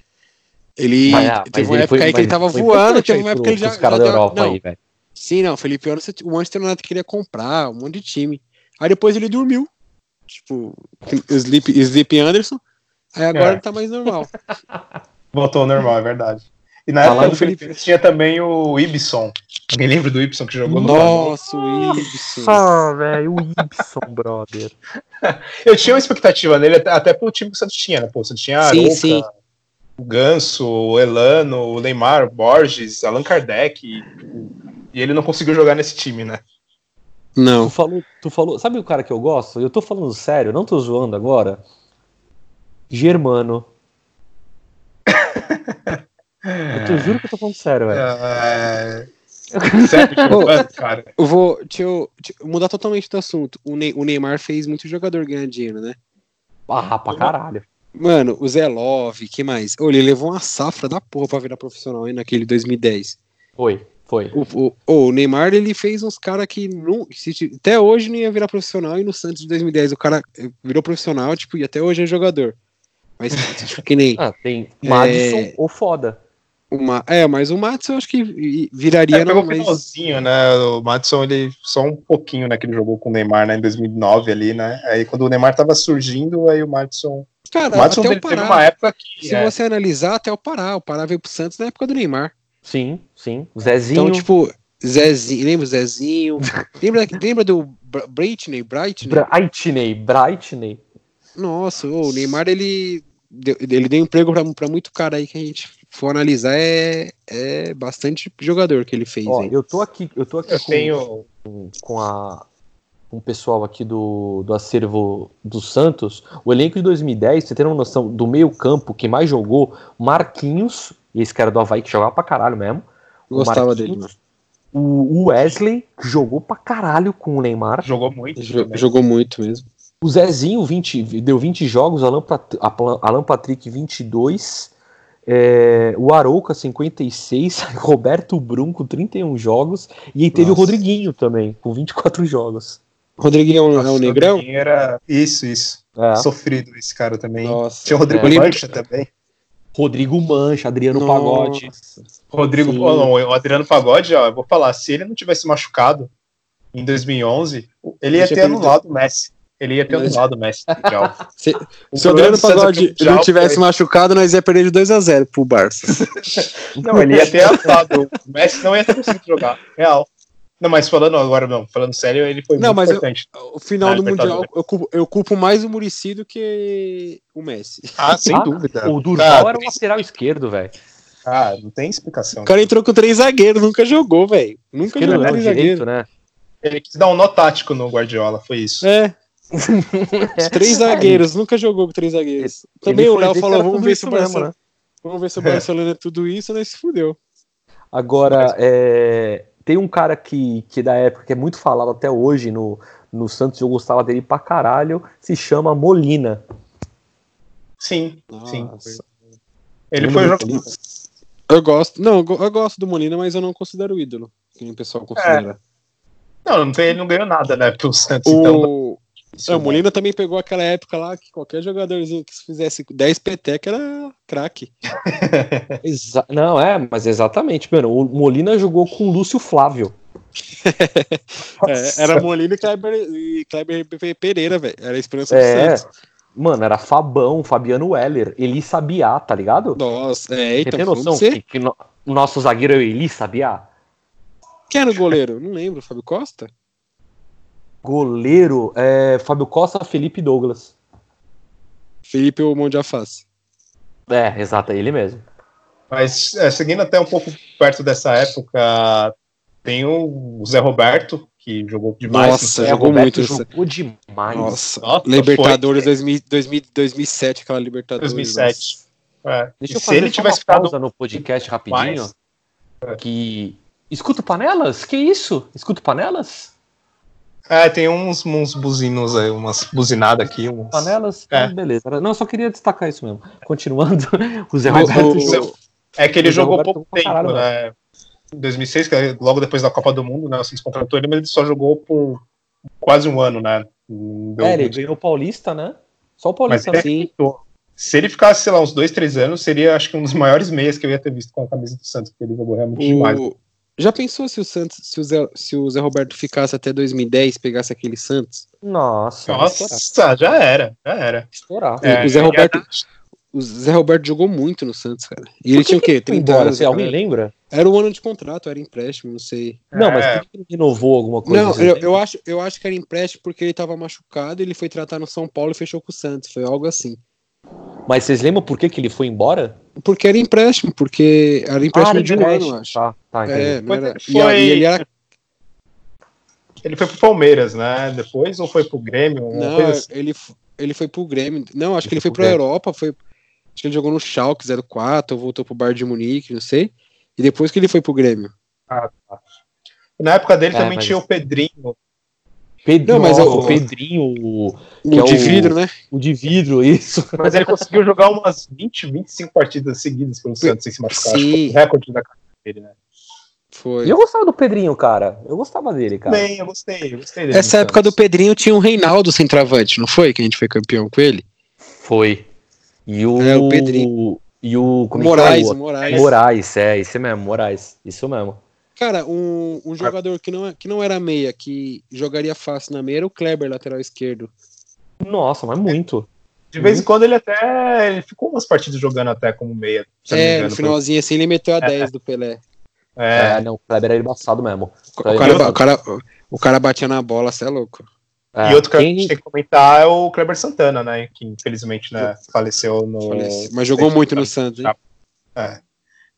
[SPEAKER 4] Ele
[SPEAKER 2] Mas, ah,
[SPEAKER 4] teve
[SPEAKER 2] mas
[SPEAKER 4] uma
[SPEAKER 2] ele
[SPEAKER 4] época
[SPEAKER 2] foi-
[SPEAKER 4] aí que ele tava voando, teve uma época que ele já.
[SPEAKER 2] pros caras
[SPEAKER 4] já
[SPEAKER 2] da Europa
[SPEAKER 4] não,
[SPEAKER 2] aí, velho.
[SPEAKER 4] Sim, não, o Felipe Anderson, o Manchester United queria comprar, um monte de time. Aí depois ele dormiu. Tipo, Sleep, Sleep Anderson. Aí agora
[SPEAKER 3] É.
[SPEAKER 4] tá mais normal. [LAUGHS]
[SPEAKER 3] voltou ao normal, é verdade. E na
[SPEAKER 2] Falando
[SPEAKER 3] época do
[SPEAKER 4] Felipe-
[SPEAKER 3] Felipe tinha também o Ibson. Alguém lembra do Ibson que jogou no
[SPEAKER 4] Nossa, o Ibson.
[SPEAKER 2] Ah, velho, o Ibson, brother. [LAUGHS]
[SPEAKER 3] Eu tinha uma expectativa nele, até, pelo time que o Santos tinha, né? Pô, o Santos tinha
[SPEAKER 4] Sim,
[SPEAKER 3] Arouca,
[SPEAKER 4] sim.
[SPEAKER 3] o Ganso, o Elano, o Neymar, o Borges, Allan Kardec. E, e ele não conseguiu jogar nesse time, né?
[SPEAKER 2] Tu
[SPEAKER 4] Não.
[SPEAKER 2] falou, tu falou. Sabe o cara que eu gosto? Eu tô falando sério, não tô zoando agora. Germano. [LAUGHS] Eu te juro que eu tô falando sério, velho.
[SPEAKER 3] É... Sério, [LAUGHS] cara.
[SPEAKER 4] Eu vou deixa eu, deixa eu mudar totalmente do assunto. O, Ney- o Neymar fez muito jogador ganhar dinheiro, né?
[SPEAKER 2] Ah, pra caralho.
[SPEAKER 4] Mano, o Zé Love, que mais? Ô, ele levou uma safra da porra pra virar profissional aí naquele 2010.
[SPEAKER 2] Foi, foi.
[SPEAKER 4] O, o, o Neymar, ele fez uns caras que não, se até hoje não ia virar profissional e no Santos de 2010 o cara eh, virou profissional, tipo, e até hoje é jogador. Mas, [LAUGHS] tipo, que nem
[SPEAKER 2] Ah, tem Madison
[SPEAKER 4] É.
[SPEAKER 2] ou foda.
[SPEAKER 4] uma. É, mas o Matos eu acho que viraria,
[SPEAKER 3] É, pegou
[SPEAKER 4] não,
[SPEAKER 3] o
[SPEAKER 4] mas.
[SPEAKER 3] finalzinho, né? O Madison, ele só um pouquinho, né? Que ele jogou com o Neymar, né? Em 2009 ali, né? Aí quando o Neymar tava surgindo, aí o Madison.
[SPEAKER 4] Cara,
[SPEAKER 3] O Madison
[SPEAKER 4] até
[SPEAKER 3] teve,
[SPEAKER 4] o
[SPEAKER 3] teve
[SPEAKER 4] Pará.
[SPEAKER 3] uma época que.
[SPEAKER 4] Se
[SPEAKER 3] é,
[SPEAKER 4] você analisar, até o Pará. O Pará veio pro Santos na época do Neymar.
[SPEAKER 2] Sim, sim. Zezinho.
[SPEAKER 4] Então, tipo, Zezinho, lembra o Zezinho? [LAUGHS] lembra, lembra do Br- Britney? Britney?
[SPEAKER 2] Brightney, Brightney.
[SPEAKER 4] Nossa, o Neymar ele deu, ele deu emprego pra, pra muito cara aí que a gente for analisar é, é bastante jogador que ele fez
[SPEAKER 2] Ó,
[SPEAKER 4] aí.
[SPEAKER 2] eu tô aqui, eu tô aqui
[SPEAKER 3] eu
[SPEAKER 2] com,
[SPEAKER 3] tenho.
[SPEAKER 2] com a com o pessoal aqui do, do acervo do Santos. O elenco de 2010, você tem uma noção do meio-campo que mais jogou, Marquinhos, esse cara do Havaí que jogava pra caralho mesmo. o
[SPEAKER 4] Gostava dele, mano.
[SPEAKER 2] O Wesley, que jogou pra caralho com o Neymar.
[SPEAKER 3] Jogou muito.
[SPEAKER 4] Jogou muito mesmo.
[SPEAKER 2] O Zezinho 20, deu 20 jogos, Alan, Pat- Alan Patrick 22, é, o Arouca 56, [LAUGHS] Roberto Brum com 31 jogos, e aí teve
[SPEAKER 4] Nossa.
[SPEAKER 2] o Rodriguinho também, com 24 jogos.
[SPEAKER 4] Rodriguinho é o, é
[SPEAKER 3] Nossa,
[SPEAKER 4] o Negrão?
[SPEAKER 3] Rodriguinho Era... Isso, isso.
[SPEAKER 2] É.
[SPEAKER 3] Sofrido esse cara também.
[SPEAKER 4] Nossa.
[SPEAKER 3] Tinha o Rodrigo
[SPEAKER 2] É.
[SPEAKER 3] Mancha também.
[SPEAKER 2] Rodrigo Mancha, Adriano
[SPEAKER 4] Nossa.
[SPEAKER 2] Pagode.
[SPEAKER 3] Rodrigo, oh, não, o Adriano Pagode, ó, eu vou falar, se ele não tivesse machucado em 2011, ele ia
[SPEAKER 4] Deixa
[SPEAKER 3] ter anulado o Messi. Ele ia ter anulado o Messi. Mundial. [LAUGHS]
[SPEAKER 4] Se,
[SPEAKER 3] O
[SPEAKER 4] se Adriano
[SPEAKER 3] é
[SPEAKER 4] Pagode não tivesse
[SPEAKER 3] foi-
[SPEAKER 4] machucado, nós ia perder de 2x0 pro Barça. [LAUGHS] [LAUGHS]
[SPEAKER 3] Não, ele ia ter anulado. O Messi não ia ter conseguido jogar. Real. Não, mas falando agora, não, falando sério, ele foi
[SPEAKER 4] Não,
[SPEAKER 3] muito
[SPEAKER 4] mas eu-
[SPEAKER 3] importante.
[SPEAKER 4] O final
[SPEAKER 3] Ah,
[SPEAKER 4] do. Mundial, eu culpo, eu culpo mais o Murici do que o Messi.
[SPEAKER 3] Ah, [LAUGHS] sem
[SPEAKER 2] Ah,
[SPEAKER 3] dúvida.
[SPEAKER 2] O Durval
[SPEAKER 3] Cara,
[SPEAKER 2] era o lateral esquerdo, velho.
[SPEAKER 3] Ah, não tem explicação.
[SPEAKER 4] O cara entrou com três zagueiros, nunca jogou, velho. Nunca
[SPEAKER 2] Esquerdo
[SPEAKER 4] jogou
[SPEAKER 2] não,
[SPEAKER 4] três
[SPEAKER 2] direito,
[SPEAKER 4] zagueiros.
[SPEAKER 2] né?
[SPEAKER 3] Ele quis dar um nó tático no Guardiola, foi isso.
[SPEAKER 4] É. Os [LAUGHS] três zagueiros, nunca jogou com três zagueiros. Também
[SPEAKER 2] Ele
[SPEAKER 4] o
[SPEAKER 2] foi
[SPEAKER 4] Léo
[SPEAKER 2] ver
[SPEAKER 4] falou, vamos ver, se o
[SPEAKER 2] mesmo,
[SPEAKER 4] Barcelona,
[SPEAKER 2] né?
[SPEAKER 4] vamos ver se o Barcelona é tudo isso, nós se fudeu.
[SPEAKER 2] Agora, é, tem um cara que, que da época que é muito falado até hoje no, no Santos, eu gostava dele pra caralho, se chama Molina.
[SPEAKER 3] Sim, sim. Ele
[SPEAKER 2] Lembra
[SPEAKER 3] foi jogar.
[SPEAKER 2] Molina?
[SPEAKER 4] Eu gosto, não, eu go- eu gosto do Molina, mas eu não considero ídolo, que o pessoal considera.
[SPEAKER 3] Não, não tem, ele não ganhou nada, né? Pelo Santos, então.
[SPEAKER 4] O...
[SPEAKER 3] isso,
[SPEAKER 4] É, o
[SPEAKER 3] né?
[SPEAKER 4] Molina também pegou aquela época lá que qualquer jogadorzinho que fizesse 10 peteca era craque. [LAUGHS]
[SPEAKER 2] Não, é, mas exatamente, mano. O Molina jogou com o Lúcio Flávio. [LAUGHS]
[SPEAKER 4] É, era Molina e Kleber, e Kleber Pe- Pereira, velho. Era a esperança
[SPEAKER 2] É.
[SPEAKER 4] do Santos.
[SPEAKER 2] Mano, era Fabão, Fabiano Weller, Eli Sabiá, tá ligado?
[SPEAKER 4] Nossa, é,
[SPEAKER 2] Você
[SPEAKER 4] então,
[SPEAKER 2] tem noção que, que no- o nosso zagueiro é o Eli Sabiá?
[SPEAKER 4] quem era o goleiro? Não lembro, Fábio Costa?
[SPEAKER 2] Goleiro, é, Fábio Costa, Felipe Douglas.
[SPEAKER 4] Felipe ou Mão de?
[SPEAKER 2] É, exato, é ele mesmo.
[SPEAKER 3] Mas é, seguindo até um pouco perto dessa época, tem o Zé Roberto, que jogou demais.
[SPEAKER 4] Nossa, jogou
[SPEAKER 2] Roberto
[SPEAKER 4] muito,
[SPEAKER 2] jogou demais.
[SPEAKER 4] Nossa,
[SPEAKER 3] Nossa,
[SPEAKER 4] Libertadores
[SPEAKER 3] foi-
[SPEAKER 4] 2000, 2000, 2007, aquela Libertadores.
[SPEAKER 3] 2007. É.
[SPEAKER 2] Deixa
[SPEAKER 3] E
[SPEAKER 2] eu
[SPEAKER 3] se
[SPEAKER 2] fazer
[SPEAKER 3] ele
[SPEAKER 2] só
[SPEAKER 3] tivesse
[SPEAKER 2] uma
[SPEAKER 3] ficado
[SPEAKER 2] pausa no podcast rapidinho.
[SPEAKER 3] mais- É.
[SPEAKER 2] Que. Escuta panelas? Que isso? Escuta panelas?
[SPEAKER 3] É, tem uns, uns buzinos aí, umas buzinadas aqui. Uns...
[SPEAKER 2] Panelas?
[SPEAKER 3] É.
[SPEAKER 2] Ah, beleza. Não, eu só queria destacar isso mesmo. Continuando, [LAUGHS] o Zé
[SPEAKER 4] O-
[SPEAKER 2] Roberto.
[SPEAKER 4] o-
[SPEAKER 2] jogou-
[SPEAKER 3] É que ele
[SPEAKER 2] O
[SPEAKER 3] jogou
[SPEAKER 2] Roberto
[SPEAKER 3] pouco tempo,
[SPEAKER 2] caralho,
[SPEAKER 3] né? Em 2006, que é logo depois da Copa do Mundo, né? O Santos contratou ele, mas ele só jogou por quase um ano, né? Deu
[SPEAKER 2] É, ele
[SPEAKER 3] muito.
[SPEAKER 2] ganhou o Paulista, né? Só o
[SPEAKER 3] Mas
[SPEAKER 2] Paulista,
[SPEAKER 3] ele
[SPEAKER 2] né?
[SPEAKER 4] Sim.
[SPEAKER 3] Se ele ficasse, sei lá, uns dois, três anos, seria, acho que, um dos maiores meias que eu ia ter visto com a camisa do Santos, porque ele jogou realmente demais.
[SPEAKER 4] Já pensou se o Santos, se o, Zé, se o Zé Roberto ficasse até 2010, pegasse aquele Santos?
[SPEAKER 2] Nossa.
[SPEAKER 3] Nossa, já era, já era.
[SPEAKER 2] estourar.
[SPEAKER 3] É,
[SPEAKER 4] o Zé Roberto- O Zé Roberto jogou muito no Santos, cara. E ele tinha o quê?
[SPEAKER 2] Foi
[SPEAKER 4] 30
[SPEAKER 2] embora,
[SPEAKER 4] anos.
[SPEAKER 2] se alguém lembra?
[SPEAKER 4] Era um ano de contrato, era empréstimo, não sei.
[SPEAKER 2] Não, mas
[SPEAKER 3] É.
[SPEAKER 2] por que ele renovou alguma coisa?
[SPEAKER 4] Não,
[SPEAKER 2] assim?
[SPEAKER 4] eu, eu acho, eu acho que era empréstimo porque ele tava machucado, ele foi tratar no São Paulo e fechou com o Santos. Foi algo assim.
[SPEAKER 2] Mas vocês lembram por que, que ele foi embora?
[SPEAKER 4] Porque era empréstimo, porque era empréstimo
[SPEAKER 2] Ah,
[SPEAKER 4] de um ano, eu acho.
[SPEAKER 2] Tá, tá, entendi.
[SPEAKER 4] É, não era...
[SPEAKER 3] ele
[SPEAKER 4] e,
[SPEAKER 3] foi-
[SPEAKER 4] e ele era
[SPEAKER 3] Ele foi pro Palmeiras, né? Depois ou foi pro Grêmio?
[SPEAKER 4] Não,
[SPEAKER 3] assim.
[SPEAKER 4] ele, ele foi pro Grêmio. Não, acho que
[SPEAKER 2] Ele
[SPEAKER 4] ele foi pra
[SPEAKER 2] pro Grêmio.
[SPEAKER 4] Europa, foi. Acho que ele jogou no Schalke 04, voltou pro Bayern de Munique, não sei. E depois que ele foi pro Grêmio.
[SPEAKER 3] Ah, tá. Na época dele
[SPEAKER 2] É,
[SPEAKER 3] também
[SPEAKER 2] mas-
[SPEAKER 3] tinha o Pedrinho.
[SPEAKER 2] Pedro,
[SPEAKER 4] Não, mas
[SPEAKER 2] nossa,
[SPEAKER 4] o-
[SPEAKER 2] o Pedrinho, o,
[SPEAKER 4] O
[SPEAKER 2] é
[SPEAKER 4] de
[SPEAKER 2] o-
[SPEAKER 4] vidro, né?
[SPEAKER 2] o de vidro, isso. [LAUGHS]
[SPEAKER 3] Mas ele conseguiu jogar umas 20, 25 partidas seguidas pelo Santos sem se machucar. Acho que foi
[SPEAKER 4] Sim.
[SPEAKER 3] o recorde da carreira dele, né?
[SPEAKER 4] Foi.
[SPEAKER 2] E eu gostava do Pedrinho, cara. Eu gostava dele, cara.
[SPEAKER 3] Bem, eu gostei, eu gostei dele.
[SPEAKER 4] Essa época do. Pedrinho tinha um Reinaldo centroavante, não foi? Que a gente foi campeão com ele?
[SPEAKER 2] Foi. E o.
[SPEAKER 4] É, o Pedrinho.
[SPEAKER 2] E o. Como é que
[SPEAKER 4] Moraes,
[SPEAKER 2] fala?
[SPEAKER 4] o Moraes.
[SPEAKER 2] Moraes, é, isso mesmo, Moraes. Isso mesmo.
[SPEAKER 4] Cara, um, um jogador que não, é- que não era meia, que jogaria fácil na meia, era o Kleber, lateral esquerdo.
[SPEAKER 2] Nossa, mas muito.
[SPEAKER 3] De vez em quando ele até. Ele ficou umas partidas jogando até como meia.
[SPEAKER 4] É,
[SPEAKER 3] engano,
[SPEAKER 4] no finalzinho assim, ele meteu a 10 do Pelé.
[SPEAKER 2] É,
[SPEAKER 3] É.
[SPEAKER 2] não, o Kleber era embaçado mesmo.
[SPEAKER 4] O cara,
[SPEAKER 2] eu-
[SPEAKER 4] o, cara, o cara batia na bola, você é louco.
[SPEAKER 2] É,
[SPEAKER 3] E outro que a
[SPEAKER 2] quem-
[SPEAKER 3] gente tem que comentar é o Kleber Santana, né? Que infelizmente né, faleceu no.
[SPEAKER 4] Mas jogou muito no Santos, hein?
[SPEAKER 3] É.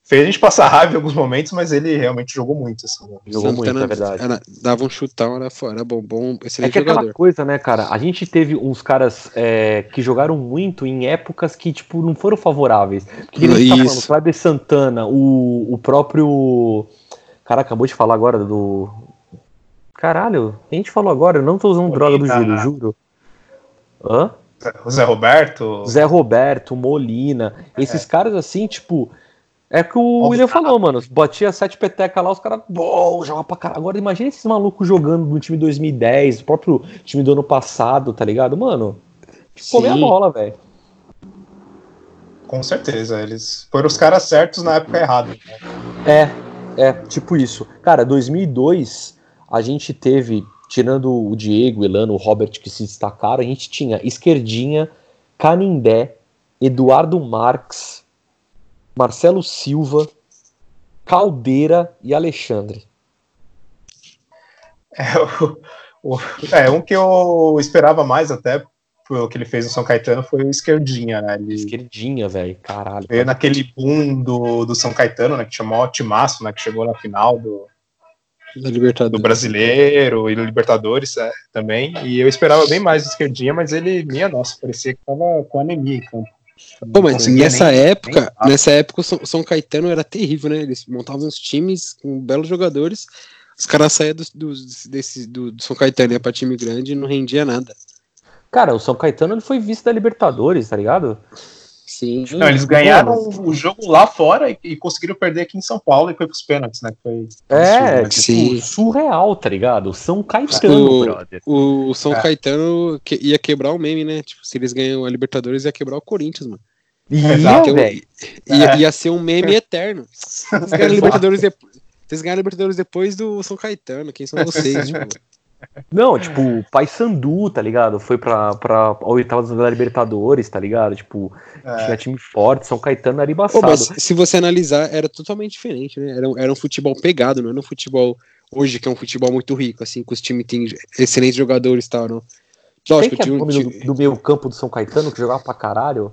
[SPEAKER 3] Fez a gente passar raiva em alguns momentos, mas ele realmente jogou muito. Assim, né?
[SPEAKER 2] Jogou muito,
[SPEAKER 4] Santana
[SPEAKER 2] é verdade.
[SPEAKER 4] era- dava um chutão, era, era bom, bom,
[SPEAKER 2] É
[SPEAKER 4] excelente
[SPEAKER 2] que é aquela
[SPEAKER 4] jogador.
[SPEAKER 2] coisa, né, cara? A gente teve uns caras é, que jogaram muito em épocas que, tipo, não foram favoráveis. Que gente tá falando. Kleber Santana, o, o próprio. Cara, acabou de falar agora do. Caralho, a gente falou agora, eu não tô usando droga do. Giro, juro. Hã?
[SPEAKER 3] O Zé Roberto.
[SPEAKER 2] Zé Roberto, Molina, esses caras assim, tipo. É que o William falou, mano. Batia sete peteca lá, os caras, bom, joga pra caralho. Agora imagina esses malucos jogando no time 2010, o próprio time do ano passado, tá ligado? Mano, comer a bola, velho.
[SPEAKER 3] Com certeza, eles foram os caras certos na época errada. né?
[SPEAKER 2] É, é, tipo isso. Cara, 2002, a gente teve, tirando o Diego, o Elano, o Robert que se destacaram, a gente tinha Esquerdinha, Canindé, Eduardo Marques, Marcelo Silva, Caldeira e Alexandre.
[SPEAKER 3] É, o- o- é, um que eu esperava mais até pelo que ele fez no São Caetano foi o Esquerdinha, né? Ele
[SPEAKER 2] Esquerdinha, velho, caralho.
[SPEAKER 3] veio naquele boom do, do São Caetano, né? Que chamou o Timaço, né? Que chegou na final do,
[SPEAKER 4] Da
[SPEAKER 3] do. Brasileiro e do Libertadores é, também. E eu esperava bem mais do Esquerdinha, mas ele, minha nossa, parecia que tava com anemia em campo.
[SPEAKER 4] Pô, mas
[SPEAKER 3] conseguia
[SPEAKER 4] nessa
[SPEAKER 3] nem-
[SPEAKER 4] época,
[SPEAKER 3] nem-
[SPEAKER 4] nessa época o São, São Caetano era terrível, né? Eles montavam uns times com belos jogadores. Os caras saíam do, do, desse, do, do São Caetano ia pra time grande e não rendia nada.
[SPEAKER 2] Cara, o São Caetano ele foi vice da Libertadores, tá ligado?
[SPEAKER 4] Sim.
[SPEAKER 3] Não, eles ganharam o jogo lá fora e, e conseguiram perder aqui em São Paulo e foi pros pênaltis, né? que Foi
[SPEAKER 2] É,
[SPEAKER 3] né?
[SPEAKER 2] tipo, surreal, tá ligado? O São Caetano,
[SPEAKER 4] O-
[SPEAKER 2] brother.
[SPEAKER 4] O São
[SPEAKER 3] É.
[SPEAKER 4] Caetano que- ia quebrar o meme, né? Tipo, se eles ganham a Libertadores, ia quebrar o Corinthians, mano.
[SPEAKER 2] Ia.
[SPEAKER 4] Ia,
[SPEAKER 3] É.
[SPEAKER 4] ia ser um meme eterno. [LAUGHS] Vocês ganharam Libertadores depois. Vocês ganharam a Libertadores depois do São Caetano, quem são vocês? tipo?
[SPEAKER 2] Não, tipo, o Paysandu, tá ligado? Foi pra, pra a oitava da Libertadores, tá ligado? Tipo,
[SPEAKER 3] É.
[SPEAKER 2] tinha time forte, São Caetano era
[SPEAKER 4] Pô,
[SPEAKER 2] embaçado.
[SPEAKER 4] mas se você analisar, era totalmente diferente, né? Era, um- era um futebol pegado, não era um futebol hoje, que é um futebol muito rico, assim, que os times têm excelentes jogadores e tal, não.
[SPEAKER 2] Quem
[SPEAKER 4] Lógico,
[SPEAKER 2] que é
[SPEAKER 4] tinha
[SPEAKER 2] o
[SPEAKER 4] um.
[SPEAKER 2] nome
[SPEAKER 4] tinha-
[SPEAKER 2] do, do meio campo do São Caetano que jogava pra caralho?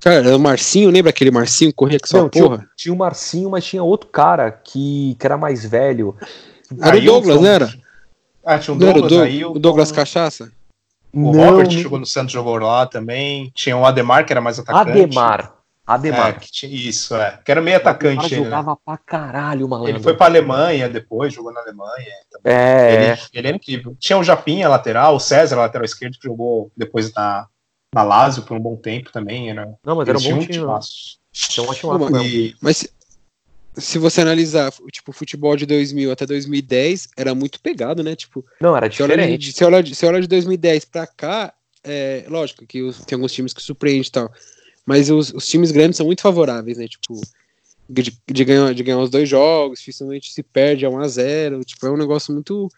[SPEAKER 4] Cara, era o Marcinho, lembra aquele Marcinho que corria com sua
[SPEAKER 2] Não, tinha,
[SPEAKER 4] porra?
[SPEAKER 2] o- tinha o Marcinho, mas tinha outro cara que, que era mais velho.
[SPEAKER 4] Era o. Douglas, não era?
[SPEAKER 3] Ah, tinha o
[SPEAKER 4] o,
[SPEAKER 3] Douglas,
[SPEAKER 4] Dou-
[SPEAKER 3] aí
[SPEAKER 4] o Douglas Cachaça?
[SPEAKER 3] O
[SPEAKER 2] Não,
[SPEAKER 3] Robert
[SPEAKER 2] não-
[SPEAKER 3] jogou no Santos, jogou lá também. Tinha o Ademar, que era mais atacante.
[SPEAKER 2] Ademar.
[SPEAKER 3] É,
[SPEAKER 2] Ademar.
[SPEAKER 3] que tinha, isso, é. Que era meio atacante.
[SPEAKER 2] Ele
[SPEAKER 3] ele, né?
[SPEAKER 2] jogava pra caralho, malandro.
[SPEAKER 3] Ele foi pra Alemanha depois, jogou na Alemanha. também.
[SPEAKER 2] É,
[SPEAKER 3] Ele, ele era incrível. Tinha o Japinha, lateral, o César, lateral esquerdo, que jogou depois na, na Lazio por um bom tempo também. Era,
[SPEAKER 2] não, mas era um bom time.
[SPEAKER 3] timaço.
[SPEAKER 2] Tinha um ótimo.
[SPEAKER 3] E,
[SPEAKER 4] Mas se, se você analisar, tipo, o futebol de 2000 até 2010 era muito pegado, né? Tipo,
[SPEAKER 2] Não, era diferente.
[SPEAKER 4] você, olha de, você olha de 2010 pra cá, é, lógico que os- tem alguns times que surpreendem e tal, mas os, os times grandes são muito favoráveis, né? Tipo, de, de ganhar, de ganhar os dois jogos, dificilmente se perde a 1x0, tipo, é um negócio muito...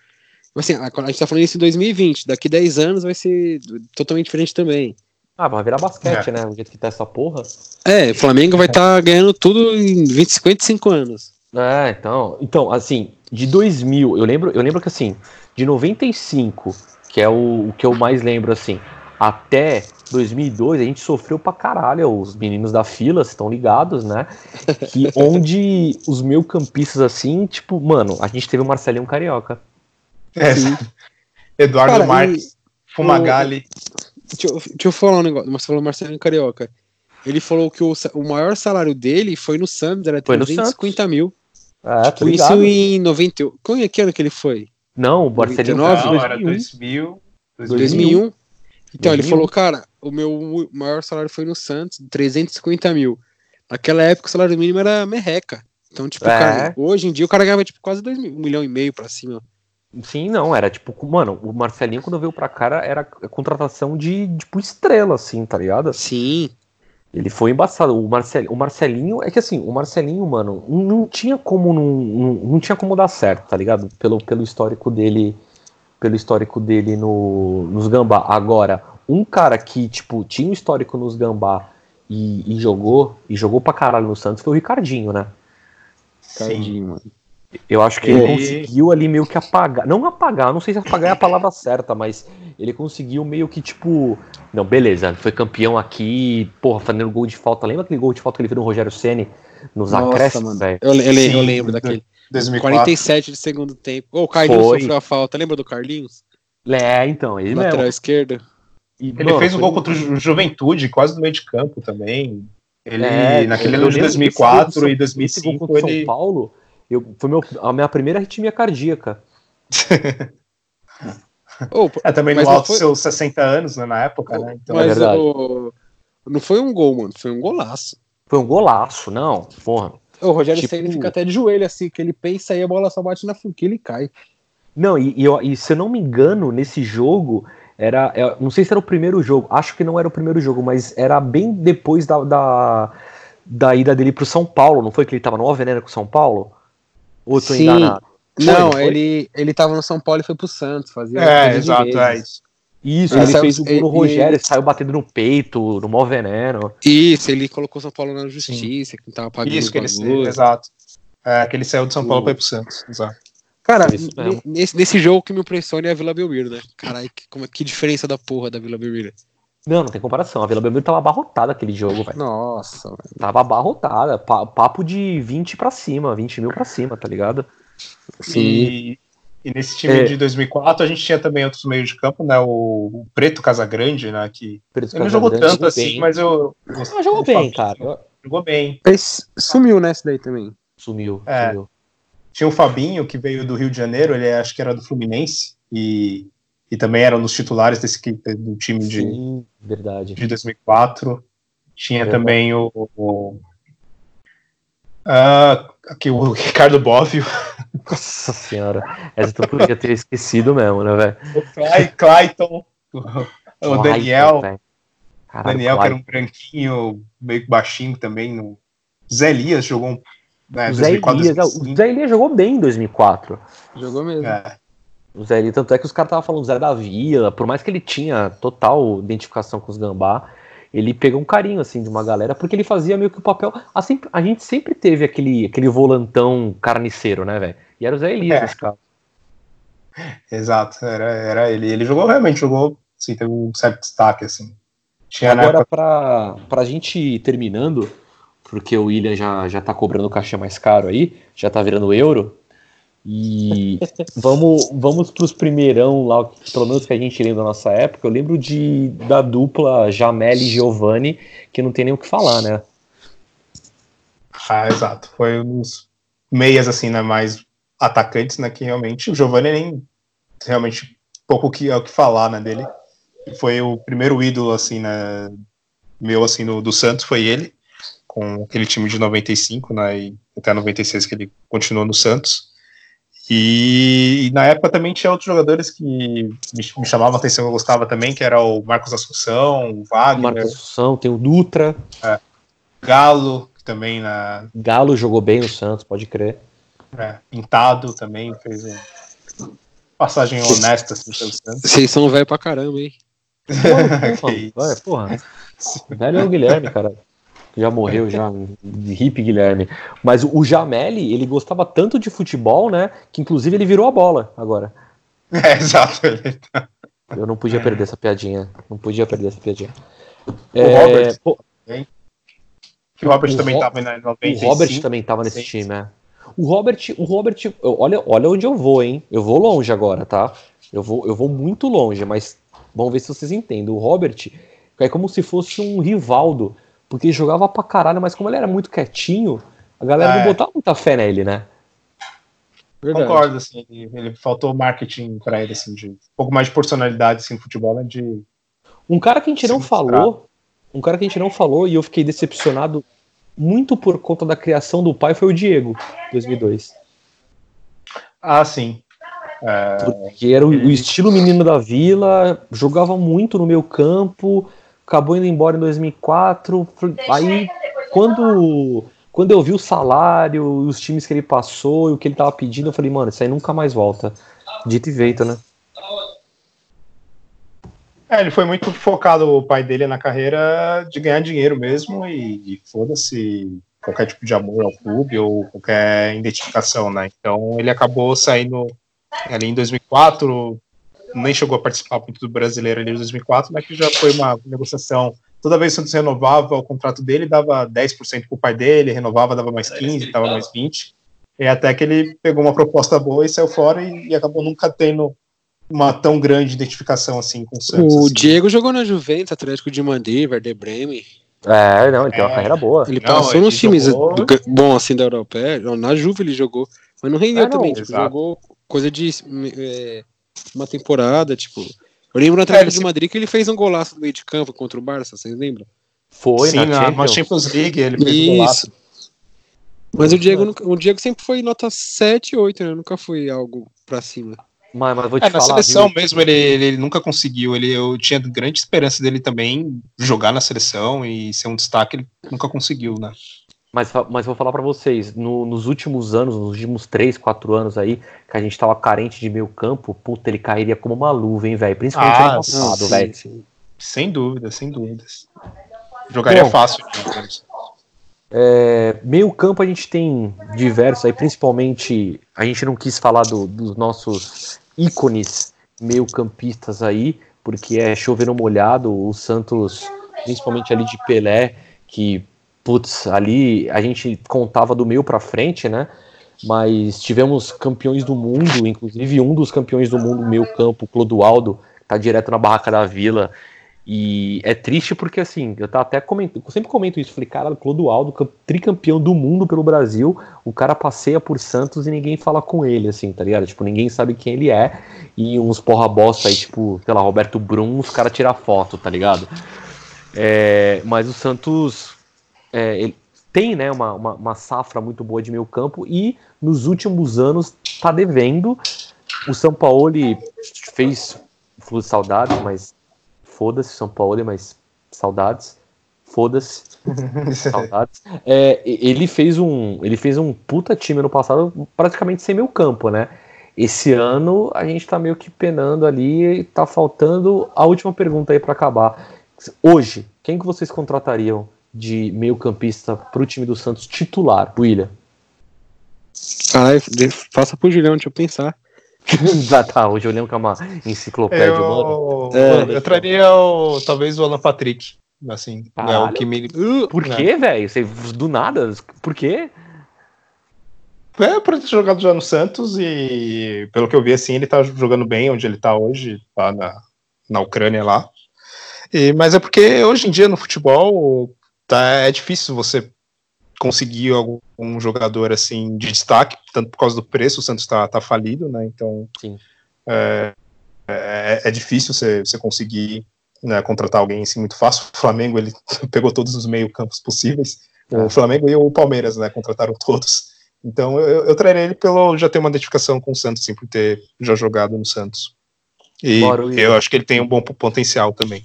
[SPEAKER 4] Assim, a, a gente tá falando isso em 2020, daqui 10 anos vai ser totalmente diferente também.
[SPEAKER 2] Ah, vai virar basquete,
[SPEAKER 3] É.
[SPEAKER 2] né? O jeito que tá essa porra.
[SPEAKER 4] É, o Flamengo vai estar ganhando tudo em 20, 55 anos.
[SPEAKER 2] É, então, então, assim, de 2000, eu lembro, eu lembro que assim, de 95, que é o, o que eu mais lembro assim, até 2002 a gente sofreu pra caralho, os meninos da fila estão ligados, né? Que [LAUGHS] onde os meio campistas assim, tipo, mano, a gente teve o Marcelinho Carioca.
[SPEAKER 3] É, Eduardo
[SPEAKER 4] Cara,
[SPEAKER 3] Marques, Fumagalli.
[SPEAKER 4] Deixa eu, deixa eu falar um negócio. Mas você falou Marcelinho Carioca. Ele falou que o, o maior salário dele foi no Santos, era
[SPEAKER 2] Foi no
[SPEAKER 4] 350 mil.
[SPEAKER 2] É, tô
[SPEAKER 4] Foi isso em 98. Qual é que ano que ele foi?
[SPEAKER 2] Não, o Marcelinho
[SPEAKER 4] 99?
[SPEAKER 2] foi em
[SPEAKER 3] Não, era
[SPEAKER 2] 2001.
[SPEAKER 3] 2000.
[SPEAKER 4] 2001. Então, ele
[SPEAKER 2] 2001.
[SPEAKER 4] falou, cara, o meu maior salário foi no Santos, 350 mil. Naquela época o salário mínimo era merreca. Então, tipo,
[SPEAKER 2] É.
[SPEAKER 4] cara, hoje em dia o cara ganhava tipo quase 2 mil, um milhão e meio pra cima.
[SPEAKER 2] Sim, não, era tipo, mano, o Marcelinho quando veio pra cá era contratação de, tipo, estrela, assim, tá ligado?
[SPEAKER 4] Sim.
[SPEAKER 2] Ele foi embaçado. O, Marcel, o Marcelinho, é que assim, o Marcelinho, mano, não, tinha como não, não, não tinha como dar certo, tá ligado? Pelo, pelo histórico dele, pelo histórico dele no, nos Gambá. Agora, um cara que, tipo, tinha um histórico nos Gambá e, e jogou, e jogou pra caralho no Santos foi o Ricardinho, né?
[SPEAKER 4] Tadinho, mano.
[SPEAKER 2] Eu acho que ele
[SPEAKER 3] Ele-
[SPEAKER 2] conseguiu ali meio que apagar. Não apagar, não sei se apagar é a palavra certa, mas ele conseguiu meio que, tipo. Não, beleza, ele foi campeão aqui, porra, fazendo gol de falta. Lembra aquele gol de falta que ele fez no Rogério Ceni nos
[SPEAKER 4] Nossa,
[SPEAKER 2] acréscimos, velho?
[SPEAKER 4] Eu, eu, eu lembro daquele.
[SPEAKER 3] 2004.
[SPEAKER 4] 47 de segundo tempo. Ô, o Carlinhos
[SPEAKER 2] Foi.
[SPEAKER 4] sofreu a falta. Lembra do Carlinhos?
[SPEAKER 2] É, então, ele
[SPEAKER 4] Lateral
[SPEAKER 2] mesmo.
[SPEAKER 4] esquerdo.
[SPEAKER 2] E,
[SPEAKER 3] Ele
[SPEAKER 2] mano,
[SPEAKER 3] fez
[SPEAKER 2] foi
[SPEAKER 3] gol
[SPEAKER 2] um-
[SPEAKER 3] contra o Ju- Juventude, quase no meio de campo também. Ele,
[SPEAKER 2] É,
[SPEAKER 3] naquele ano de
[SPEAKER 2] lembro desse
[SPEAKER 3] 2004
[SPEAKER 2] gol
[SPEAKER 3] e
[SPEAKER 2] do São- esse gol
[SPEAKER 3] 2005,
[SPEAKER 2] contra o
[SPEAKER 3] ele...
[SPEAKER 2] São Paulo, eu, foi meu, a minha primeira arritmia cardíaca. [LAUGHS]
[SPEAKER 4] Pô,
[SPEAKER 3] É, também no alto
[SPEAKER 4] foi-
[SPEAKER 3] dos seus 60 anos, né, na época, né? Então,
[SPEAKER 2] é
[SPEAKER 4] mas
[SPEAKER 2] verdade.
[SPEAKER 4] o- não foi um gol, mano. Foi um golaço.
[SPEAKER 2] Foi um golaço, não, porra.
[SPEAKER 4] O Rogério
[SPEAKER 2] Tipo-
[SPEAKER 4] Ceni fica até de joelho assim, que ele pensa e a bola só bate na funquilha e cai.
[SPEAKER 2] Não, e, e e se eu não me engano, nesse jogo, era. é, não sei se era o primeiro jogo, acho que não era o primeiro jogo, mas era bem depois da, da, da ida dele pro São Paulo, não foi que ele tava no Alvenena com o São Paulo? Ou tô
[SPEAKER 4] Sim.
[SPEAKER 2] enganado? Foi,
[SPEAKER 4] não,
[SPEAKER 2] não foi?
[SPEAKER 4] ele, ele tava no São Paulo e foi pro Santos. Fazia
[SPEAKER 3] É, exato, é isso.
[SPEAKER 2] Isso,
[SPEAKER 4] Ele
[SPEAKER 2] ele,
[SPEAKER 4] saiu-
[SPEAKER 2] fez o gol no
[SPEAKER 4] e-
[SPEAKER 2] Rogério,
[SPEAKER 4] e-
[SPEAKER 2] saiu batendo no peito, no mó veneno.
[SPEAKER 4] Isso, ele colocou o São Paulo na justiça, que tava pagando
[SPEAKER 3] Isso que ele
[SPEAKER 4] bagulho.
[SPEAKER 3] exato. É, que ele saiu de São Paulo para ir pro Santos, exato.
[SPEAKER 4] Cara, nesse, nesse jogo que me impressiona é a Vila Belmiro, né? Caralho, que, como, é- que diferença da porra da Vila Belmiro.
[SPEAKER 2] Não, não tem comparação. A Vila Belmiro tava abarrotada aquele jogo, velho.
[SPEAKER 4] Nossa, velho.
[SPEAKER 2] Tava abarrotada. Pa- Papo de 20 pra cima, 20 mil pra cima, tá ligado?
[SPEAKER 3] E, e nesse time
[SPEAKER 2] É.
[SPEAKER 3] de 2004 a gente tinha também outros meios de campo, né? O, o Preto Casagrande, né? Que
[SPEAKER 2] Preto
[SPEAKER 3] ele não jogou tanto assim,
[SPEAKER 2] bem.
[SPEAKER 3] mas eu.
[SPEAKER 2] Ah, jogou bem, cara.
[SPEAKER 3] Jogou bem.
[SPEAKER 4] Esse sumiu nessa daí também.
[SPEAKER 2] Sumiu,
[SPEAKER 3] É.
[SPEAKER 2] sumiu.
[SPEAKER 3] Tinha o Fabinho, que veio do Rio de Janeiro, ele acho que era do Fluminense, e, e também era um dos titulares desse do time de,
[SPEAKER 2] Sim, verdade.
[SPEAKER 3] de 2004. Tinha
[SPEAKER 2] Verdade.
[SPEAKER 3] também o. o ah, aqui o Ricardo Boffio, [LAUGHS]
[SPEAKER 2] Nossa senhora. Essa tu podia ter esquecido mesmo, né, velho?
[SPEAKER 3] o Clay, Clayton, o, o Daniel.
[SPEAKER 2] Caralho,
[SPEAKER 3] Daniel que era
[SPEAKER 2] Clayton.
[SPEAKER 3] um branquinho, meio que baixinho também. No... Zé Elias jogou um. Né,
[SPEAKER 2] O Zé
[SPEAKER 3] 2004,
[SPEAKER 2] Elias, o
[SPEAKER 3] 2005.
[SPEAKER 2] Zé Elias jogou bem em 2004.
[SPEAKER 4] Jogou mesmo.
[SPEAKER 3] É,
[SPEAKER 2] O Zé Elias, tanto é que os caras estavam falando Zé da Vila, por mais que ele tinha total identificação com os gambá, ele pegou um carinho assim de uma galera, porque ele fazia meio que o papel. Assim, a gente sempre teve aquele, aquele volantão carniceiro, né, velho? E era o Zé Elias
[SPEAKER 3] É.
[SPEAKER 2] nesse caso. [LAUGHS]
[SPEAKER 3] exato, era, era ele. Ele jogou realmente, jogou, assim, teve um certo destaque, assim. Tinha
[SPEAKER 2] Agora,
[SPEAKER 3] época,
[SPEAKER 2] pra, pra gente ir terminando, porque o William já, já tá cobrando o cachê mais caro aí, já tá virando euro. E vamos, vamos pros primeirão lá, pelo menos que a gente lembra da nossa época. Eu lembro de, da dupla Jamel e Giovanni, que não tem nem o que falar, né?
[SPEAKER 3] ah, exato, foi dos meias, assim, né, mais atacantes, né, que realmente, o Giovanni nem, realmente, pouco que, é o que falar, né, dele. Foi o primeiro ídolo, assim, né, meu, assim, no, do Santos, foi ele, com aquele time de 95, né, e até 96 que ele continuou no Santos. E, e na época também tinha outros jogadores que me, me chamavam a atenção, eu gostava também, que era o Marcos Assunção, o Wagner,
[SPEAKER 2] Marcos Assunção, tem o Dutra,
[SPEAKER 3] Galo, que também na,
[SPEAKER 2] Galo jogou bem no Santos, pode crer.
[SPEAKER 3] É, Pintado também fez uma passagem honesta assim, pelo Santos.
[SPEAKER 4] Vocês são velho pra caramba, hein?
[SPEAKER 2] Porra, [LAUGHS]
[SPEAKER 3] isso.
[SPEAKER 2] vai, porra. Velho é o Guilherme, cara. Já morreu, já. Hip Guilherme. Mas o Jameli, ele gostava tanto de futebol, né? Que inclusive ele virou a bola agora. [LAUGHS]
[SPEAKER 3] É, exato. Tá,
[SPEAKER 2] Eu não podia perder essa piadinha. Não podia perder essa piadinha.
[SPEAKER 3] O Robert.
[SPEAKER 2] pô,
[SPEAKER 3] Que o Robert
[SPEAKER 2] O
[SPEAKER 3] também
[SPEAKER 2] Ro-
[SPEAKER 3] tava na
[SPEAKER 2] o
[SPEAKER 3] 95.
[SPEAKER 2] Robert também tava nesse
[SPEAKER 3] Sim.
[SPEAKER 2] time, é. O Robert, o Robert, olha, olha onde eu vou, hein? Eu vou longe agora, tá? Eu vou, eu vou muito longe, mas vamos ver se vocês entendem. O Robert é como se fosse um Rivaldo, porque ele jogava pra caralho, mas como ele era muito quietinho, a galera
[SPEAKER 3] É.
[SPEAKER 2] não botava muita fé nele, né?
[SPEAKER 4] Verdade.
[SPEAKER 3] Concordo, assim, ele, ele faltou marketing pra ele, assim, de um pouco mais de personalidade, assim, no futebol, né, de...
[SPEAKER 2] Um cara que a gente não falou, um cara que a gente não falou e eu fiquei decepcionado muito por conta da criação do pai foi o Diego, 2002.
[SPEAKER 3] Ah, sim. É,
[SPEAKER 2] Porque era o, o estilo menino da vila, jogava muito no meu campo, acabou indo embora em 2004. Aí, quando, quando eu vi o salário, os times que ele passou e o que ele tava pedindo, eu falei, mano, isso aí nunca mais volta. Dito e feito, né?
[SPEAKER 3] É, ele foi muito focado, o pai dele, na carreira de ganhar dinheiro mesmo e, e foda-se qualquer tipo de amor ao clube ou qualquer identificação, né? Então ele acabou saindo ali em 2004, nem chegou a participar muito do brasileiro ali em 2004, mas que já foi uma negociação. Toda vez que o Santos renovava o contrato dele, dava 10% pro pai dele, renovava, dava mais 15, dava mais 20. E até que ele pegou uma proposta boa e saiu fora e, e acabou nunca tendo uma tão grande identificação assim com o Santos.
[SPEAKER 4] O
[SPEAKER 3] assim.
[SPEAKER 4] Diego jogou na Juventus, Atlético de Madrid, Werder Bremen.
[SPEAKER 2] É, não, ele tem uma
[SPEAKER 3] É.
[SPEAKER 2] carreira boa.
[SPEAKER 4] Ele
[SPEAKER 3] Não,
[SPEAKER 4] passou
[SPEAKER 3] ele
[SPEAKER 4] nos times
[SPEAKER 3] jogou-
[SPEAKER 4] bom assim da Europa. É, na Juve ele jogou. Mas não rendeu
[SPEAKER 2] É, não,
[SPEAKER 4] também. Tipo, jogou coisa de é, uma temporada. Tipo, eu lembro no Atlético
[SPEAKER 3] ele
[SPEAKER 4] de
[SPEAKER 3] se-
[SPEAKER 4] Madrid que ele fez um golaço no meio de campo contra o Barça, vocês lembram?
[SPEAKER 2] Foi
[SPEAKER 3] Sim,
[SPEAKER 2] na,
[SPEAKER 3] na, na
[SPEAKER 2] Champions.
[SPEAKER 3] Champions League ele fez um golaço.
[SPEAKER 4] Mas o Diego, nunca- o Diego sempre foi nota 7, 8, né? Nunca foi algo pra cima.
[SPEAKER 2] Mas, mas vou te
[SPEAKER 3] É, na
[SPEAKER 2] falar,
[SPEAKER 3] seleção
[SPEAKER 2] viu?
[SPEAKER 3] mesmo ele, ele, ele nunca conseguiu. Ele, eu tinha grande esperança dele também jogar na seleção e ser um destaque. Ele nunca conseguiu, né?
[SPEAKER 2] Mas, mas vou falar pra vocês, no- nos últimos anos, nos últimos 3, 4 anos aí, que a gente tava carente de meio campo, puta, ele cairia como uma luva, hein, velho? Principalmente
[SPEAKER 3] Ah,
[SPEAKER 2] ano passado, velho.
[SPEAKER 3] Sem dúvida, sem dúvidas. Jogaria
[SPEAKER 2] Bom.
[SPEAKER 3] fácil. né?
[SPEAKER 2] É, meio campo a gente tem diversos aí, principalmente a gente não quis falar do- dos nossos ícones meio campistas aí, porque é chover no molhado, o Santos, principalmente ali de Pelé, que, putz, ali a gente contava do meio pra frente, né? Mas tivemos campeões do mundo, inclusive um dos campeões do mundo meio campo, Clodoaldo, tá direto na barraca da Vila, e é triste porque, assim, eu tava até sempre comento isso, falei, cara, Clodoaldo, cam- tricampeão do mundo pelo Brasil, o cara passeia por Santos e ninguém fala com ele, assim, tá ligado? Tipo, ninguém sabe quem ele é, e uns porra bosta aí, tipo, sei lá, Roberto Brum, os caras tiram foto, tá ligado? É, mas o Santos é, ele tem, né, uma, uma, uma safra muito boa de meio campo, e nos últimos anos tá devendo, o São Paulo fez de saudades, mas foda-se, São Paulo, mas saudades, foda-se, [LAUGHS] saudades. É, ele fez um, ele fez um puta time no passado, praticamente sem meio campo, né? Esse ano a gente tá meio que penando ali, e tá faltando a última pergunta aí pra acabar. Hoje, quem que vocês contratariam de meio campista pro time do Santos titular, William?
[SPEAKER 4] Caralho, de- passa pro Julião, deixa eu pensar. [LAUGHS]
[SPEAKER 2] Já tá, hoje eu lembro que é uma enciclopédia, mano.
[SPEAKER 3] Eu,
[SPEAKER 4] É.
[SPEAKER 3] eu, eu traria o, talvez o Alan Patrick. Assim, é o que me.
[SPEAKER 4] Uh,
[SPEAKER 2] Por quê, velho? Você- Do nada? Por quê?
[SPEAKER 3] É, por ter jogado já no Santos e, pelo que eu vi, assim, ele tá jogando bem onde ele tá hoje, lá na, na Ucrânia lá. E, mas é porque hoje em dia no futebol tá, é difícil você conseguir algum jogador assim de destaque, tanto por causa do preço, o Santos tá, tá falido, né? Então
[SPEAKER 2] Sim.
[SPEAKER 3] É, é, é difícil você, você conseguir né, contratar alguém assim muito fácil. O Flamengo ele [LAUGHS] pegou todos os meio campos possíveis. O Flamengo e o Palmeiras, né, contrataram todos. Então eu, eu, traria ele pelo já ter uma identificação com o Santos, assim, por ter já jogado no Santos. E
[SPEAKER 2] Bora, William.
[SPEAKER 3] eu acho que ele tem um bom potencial também.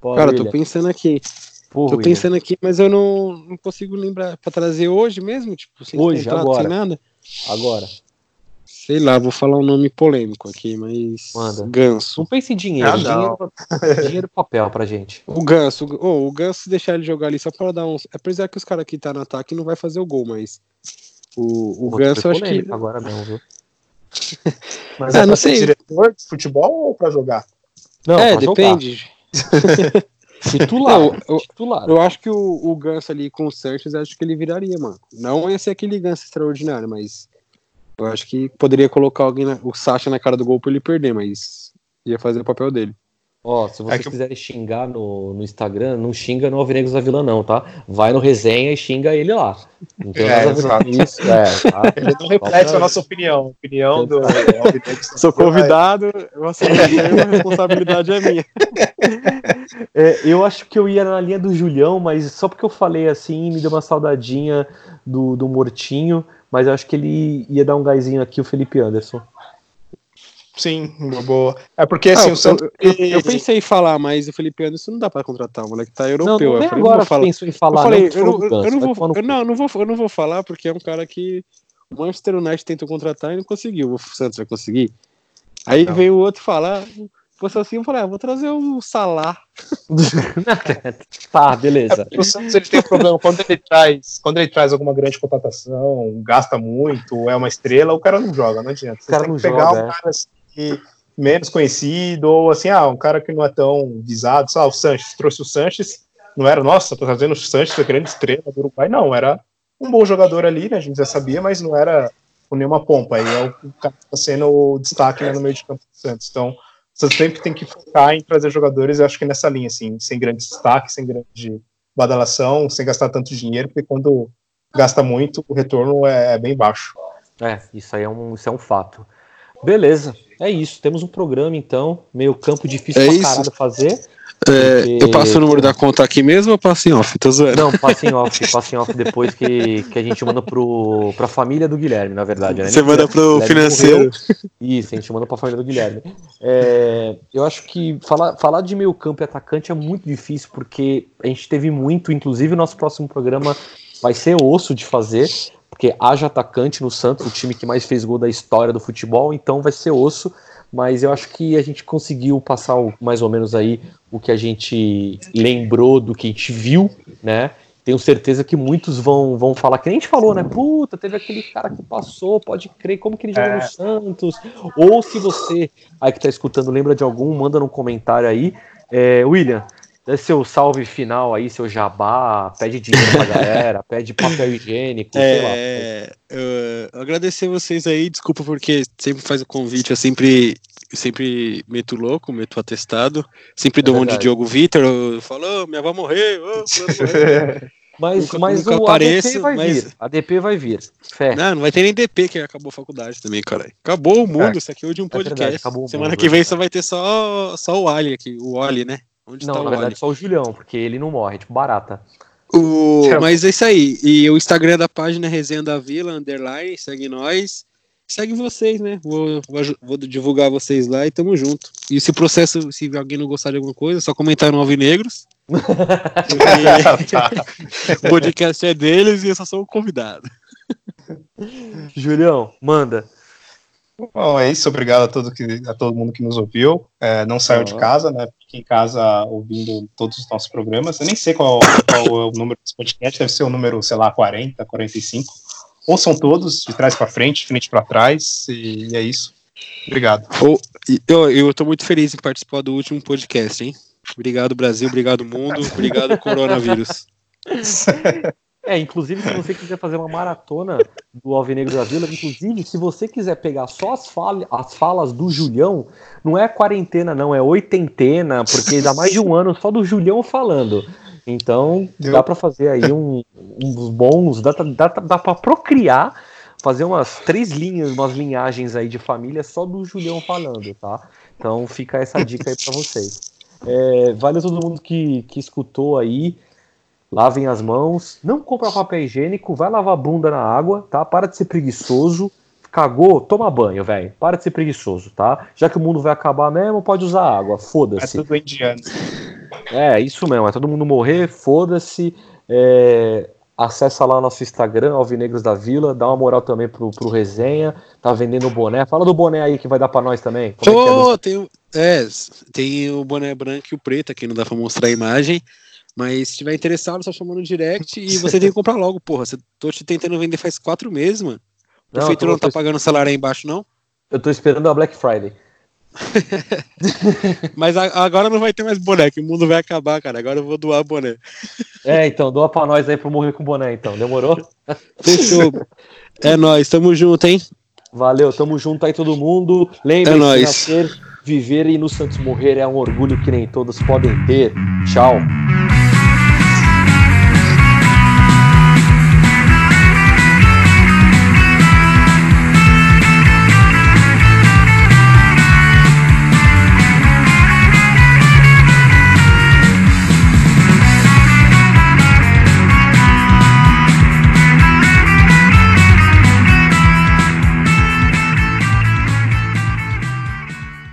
[SPEAKER 2] Pô,
[SPEAKER 4] Cara, eu tô
[SPEAKER 2] William.
[SPEAKER 4] pensando aqui.
[SPEAKER 2] Pô,
[SPEAKER 4] Tô
[SPEAKER 2] William.
[SPEAKER 4] pensando aqui, mas eu não, não consigo lembrar. Pra trazer hoje mesmo? Tipo, sem
[SPEAKER 2] Hoje,
[SPEAKER 4] contrato,
[SPEAKER 2] agora.
[SPEAKER 4] sem nada?
[SPEAKER 2] Agora.
[SPEAKER 4] Sei lá, vou falar um nome polêmico aqui, mas.
[SPEAKER 2] Manda.
[SPEAKER 4] Ganso.
[SPEAKER 2] Não pense em dinheiro.
[SPEAKER 3] Ah, não.
[SPEAKER 2] dinheiro, dinheiro e papel pra gente.
[SPEAKER 4] O Ganso, oh, o Ganso, se deixar ele jogar ali só pra dar uns. Apesar que os caras que tá no ataque não vai fazer o gol, mas. O, o
[SPEAKER 2] Pô,
[SPEAKER 4] Ganso, acho que.
[SPEAKER 2] Agora mesmo, viu? [LAUGHS]
[SPEAKER 3] Mas
[SPEAKER 4] Ah,
[SPEAKER 3] é
[SPEAKER 4] não
[SPEAKER 3] pra ser
[SPEAKER 4] sei.
[SPEAKER 3] diretor de futebol ou pra jogar?
[SPEAKER 2] Não,
[SPEAKER 4] é,
[SPEAKER 2] pra jogar. [LAUGHS] Titular.
[SPEAKER 4] Não, eu-
[SPEAKER 2] titular.
[SPEAKER 4] Eu acho que o, o Ganso ali com o Sanches, acho que ele viraria, mano. Não ia ser aquele Ganso extraordinário, mas eu acho que poderia colocar alguém, na- o Sacha na cara do gol pra ele perder, mas ia fazer o papel dele.
[SPEAKER 2] Ó, se vocês
[SPEAKER 3] É que
[SPEAKER 2] quiserem xingar no, no Instagram, não xinga no Alvinegros da Vila, não, tá? Vai no resenha e xinga ele lá. Não tem
[SPEAKER 3] É, exato.
[SPEAKER 2] isso. É, tá? [LAUGHS]
[SPEAKER 3] Ele não reflete a nossa opinião. Opinião do Alvinegro
[SPEAKER 4] Sou convidado, eu aceito, a responsabilidade é minha. [LAUGHS]
[SPEAKER 2] É, eu acho que eu ia na linha do Julião, mas só porque eu falei assim, me deu uma saudadinha do, do Mortinho, mas eu acho que ele ia dar um gásinho aqui, o Felipe Anderson.
[SPEAKER 3] Sim, uma boa. É porque assim,
[SPEAKER 4] Ah,
[SPEAKER 3] o Santos.
[SPEAKER 4] eu, eu- eu pensei em falar, mas o Felipe Anderson não dá pra contratar, o moleque tá
[SPEAKER 2] Não,
[SPEAKER 4] europeu.
[SPEAKER 2] não
[SPEAKER 4] eu
[SPEAKER 2] vem
[SPEAKER 4] falei, não
[SPEAKER 2] agora
[SPEAKER 4] vou falar.
[SPEAKER 2] pensou em falar,
[SPEAKER 4] eu falei,
[SPEAKER 2] não,
[SPEAKER 4] eu, não, eu, não vou, eu, não, não vou, eu não vou falar porque é um cara que o Manchester United tentou contratar e não conseguiu. O Santos vai conseguir. Aí
[SPEAKER 3] Não.
[SPEAKER 4] veio o outro falar, fosse assim, eu falei, ah, vou trazer o Salah. [LAUGHS]
[SPEAKER 2] tá, beleza.
[SPEAKER 3] O Santos ele tem um problema quando ele traz, quando ele traz alguma grande contratação, gasta muito, é uma estrela, o cara não joga, não adianta. Você
[SPEAKER 2] cara
[SPEAKER 3] tem
[SPEAKER 2] não
[SPEAKER 3] que pegar
[SPEAKER 2] joga,
[SPEAKER 3] um
[SPEAKER 2] é.
[SPEAKER 3] cara assim, que- menos conhecido, ou assim, ah, um cara que não é tão visado, sei lá, o Sanches, trouxe o Sanches, não era, nossa, tô trazendo o Sanches, a grande estrela do Uruguai, não, era um bom jogador ali, né, a gente já sabia, mas não era com nenhuma pompa, aí é o o cara que tá sendo o destaque né, no meio de campo do Santos, então Santos sempre tem que focar em trazer jogadores, eu acho que nessa linha, assim, sem grande destaque, sem grande badalação, sem gastar tanto dinheiro, porque quando gasta muito, o retorno é, é bem baixo.
[SPEAKER 2] É, isso aí é um, isso é um fato. Beleza, é isso. Temos um programa então, meio campo difícil
[SPEAKER 4] É
[SPEAKER 2] pra caralho fazer.
[SPEAKER 4] É,
[SPEAKER 2] Porque-
[SPEAKER 4] eu passo o número da conta aqui mesmo ou passo em off? Tô zoando.
[SPEAKER 2] Não, passe em off, passe em off depois que, que a gente manda pro, pra família do Guilherme, na verdade. Né?
[SPEAKER 4] Você manda pro
[SPEAKER 2] Guilherme
[SPEAKER 4] financeiro.
[SPEAKER 2] morreu. Isso, a gente manda pra família do Guilherme. É, eu acho que falar, falar de meio campo e atacante é muito difícil, porque a gente teve muito, inclusive o nosso próximo programa vai ser osso de fazer, porque haja atacante no Santos, o time que mais fez gol da história do futebol, então vai ser osso. Mas eu acho que a gente conseguiu passar mais ou menos aí o que a gente lembrou do que a gente viu, né? Tenho certeza que muitos vão, vão falar, que nem a gente falou, né? Puta, teve aquele cara que passou, pode crer, como que ele jogou
[SPEAKER 3] É.
[SPEAKER 2] no Santos? Ou se você, aí que tá escutando, lembra de algum, manda no comentário aí. É, William, dê seu salve final aí, seu jabá, pede dinheiro pra galera, [LAUGHS] pede papel higiênico, sei lá.
[SPEAKER 4] É, eu agradecer vocês aí, desculpa porque sempre faz o convite, eu sempre, sempre meto louco, meto atestado, sempre dou um de
[SPEAKER 2] verdade.
[SPEAKER 4] Diogo Vitor, eu falo, "Ô, minha avó morreu, morreu." [LAUGHS]
[SPEAKER 2] Mas,
[SPEAKER 4] Nunca-
[SPEAKER 2] mas
[SPEAKER 4] nunca
[SPEAKER 2] o
[SPEAKER 4] apareço,
[SPEAKER 2] ADP vai
[SPEAKER 4] mas-
[SPEAKER 2] vir, ADP vai vir, fé.
[SPEAKER 4] Não, não vai ter nem DP, que acabou a faculdade também, cara. Acabou o mundo,
[SPEAKER 3] É.
[SPEAKER 4] isso aqui é um
[SPEAKER 2] É verdade,
[SPEAKER 4] podcast.
[SPEAKER 2] acabou o
[SPEAKER 4] Semana
[SPEAKER 2] mundo,
[SPEAKER 4] que vem
[SPEAKER 2] é
[SPEAKER 4] só vai ter só, só o Ali aqui, o Oli, né? Onde
[SPEAKER 2] Não,
[SPEAKER 4] tá
[SPEAKER 2] na
[SPEAKER 4] o
[SPEAKER 2] verdade
[SPEAKER 4] Oli?
[SPEAKER 2] só o Julião, porque ele não morre, tipo barata.
[SPEAKER 4] O...
[SPEAKER 3] Tchau. [LAUGHS]
[SPEAKER 4] Mas é isso aí. E o Instagram da página é Resenha da Vila, underline, segue nós. Segue vocês, né? Vou, vou, vou divulgar vocês lá e tamo junto. E se o processo, se alguém não gostar de alguma coisa, é só comentar no Alvinegros. [LAUGHS] O podcast é deles e eu só sou o convidado.
[SPEAKER 2] Julião, manda.
[SPEAKER 3] Bom, é isso. Obrigado a todo, que, a todo mundo que nos ouviu. É, não saiu de
[SPEAKER 2] Ó.
[SPEAKER 3] casa, né? Fique em casa ouvindo todos os nossos programas. Eu nem sei qual, qual é o número desse podcast, deve ser o número, sei lá, 40, 45. Ouçam todos, de trás para frente, de frente para trás, e, é isso. Obrigado.
[SPEAKER 4] Eu, eu tô muito feliz em participar do último podcast, hein? Obrigado, Brasil. Obrigado, mundo. Obrigado, [LAUGHS] coronavírus. [LAUGHS]
[SPEAKER 2] É, inclusive, se você quiser fazer uma maratona do Alvinegro da Vila, inclusive, se você quiser pegar só as, fala- as falas do Julião, não é quarentena, não, é oitentena, porque dá mais de um ano só do Julião falando. Então, dá pra fazer aí um- uns bons. Dá, dá, dá pra procriar, fazer umas três linhas, umas linhagens aí de família só do Julião falando, tá? Então, fica essa dica aí pra vocês. É, vale a todo mundo que, que escutou aí. Lavem as mãos, não compra papel higiênico, vai lavar a bunda na água, tá? Para de ser preguiçoso. Cagou, toma banho, velho. Para de ser preguiçoso, tá? Já que o mundo vai acabar mesmo, pode usar água.
[SPEAKER 3] É
[SPEAKER 2] Foda-se.
[SPEAKER 3] tudo indiano.
[SPEAKER 2] É, isso mesmo. É todo mundo morrer, foda-se. É, acessa lá o nosso Instagram, Alvinegros da Vila. Dá uma moral também pro, pro resenha. Tá vendendo o boné. Fala do boné aí que vai dar pra nós também. Como é que é
[SPEAKER 4] tem, o- é, tem o boné branco e o preto aqui, não dá pra mostrar a imagem. Mas se tiver interessado, só chama no direct e você tem que comprar logo, porra. Você tô te tentando vender faz quatro meses, mano. Prefeitura
[SPEAKER 2] eu
[SPEAKER 4] não tá pagando salário aí embaixo, não?
[SPEAKER 2] Eu tô esperando a Black Friday. [LAUGHS]
[SPEAKER 4] Mas a- agora não vai ter mais boné, que o mundo vai acabar, cara. Agora eu vou doar boné.
[SPEAKER 2] É, então, doa pra nós aí pra morrer com boné, então. Demorou?
[SPEAKER 4] Fechou. é nóis, tamo junto, hein?
[SPEAKER 2] Valeu, tamo junto aí todo mundo. Lembre-se,
[SPEAKER 4] É nóis.
[SPEAKER 2] nascer, viver e no Santos morrer é um orgulho que nem todos podem ter. Tchau.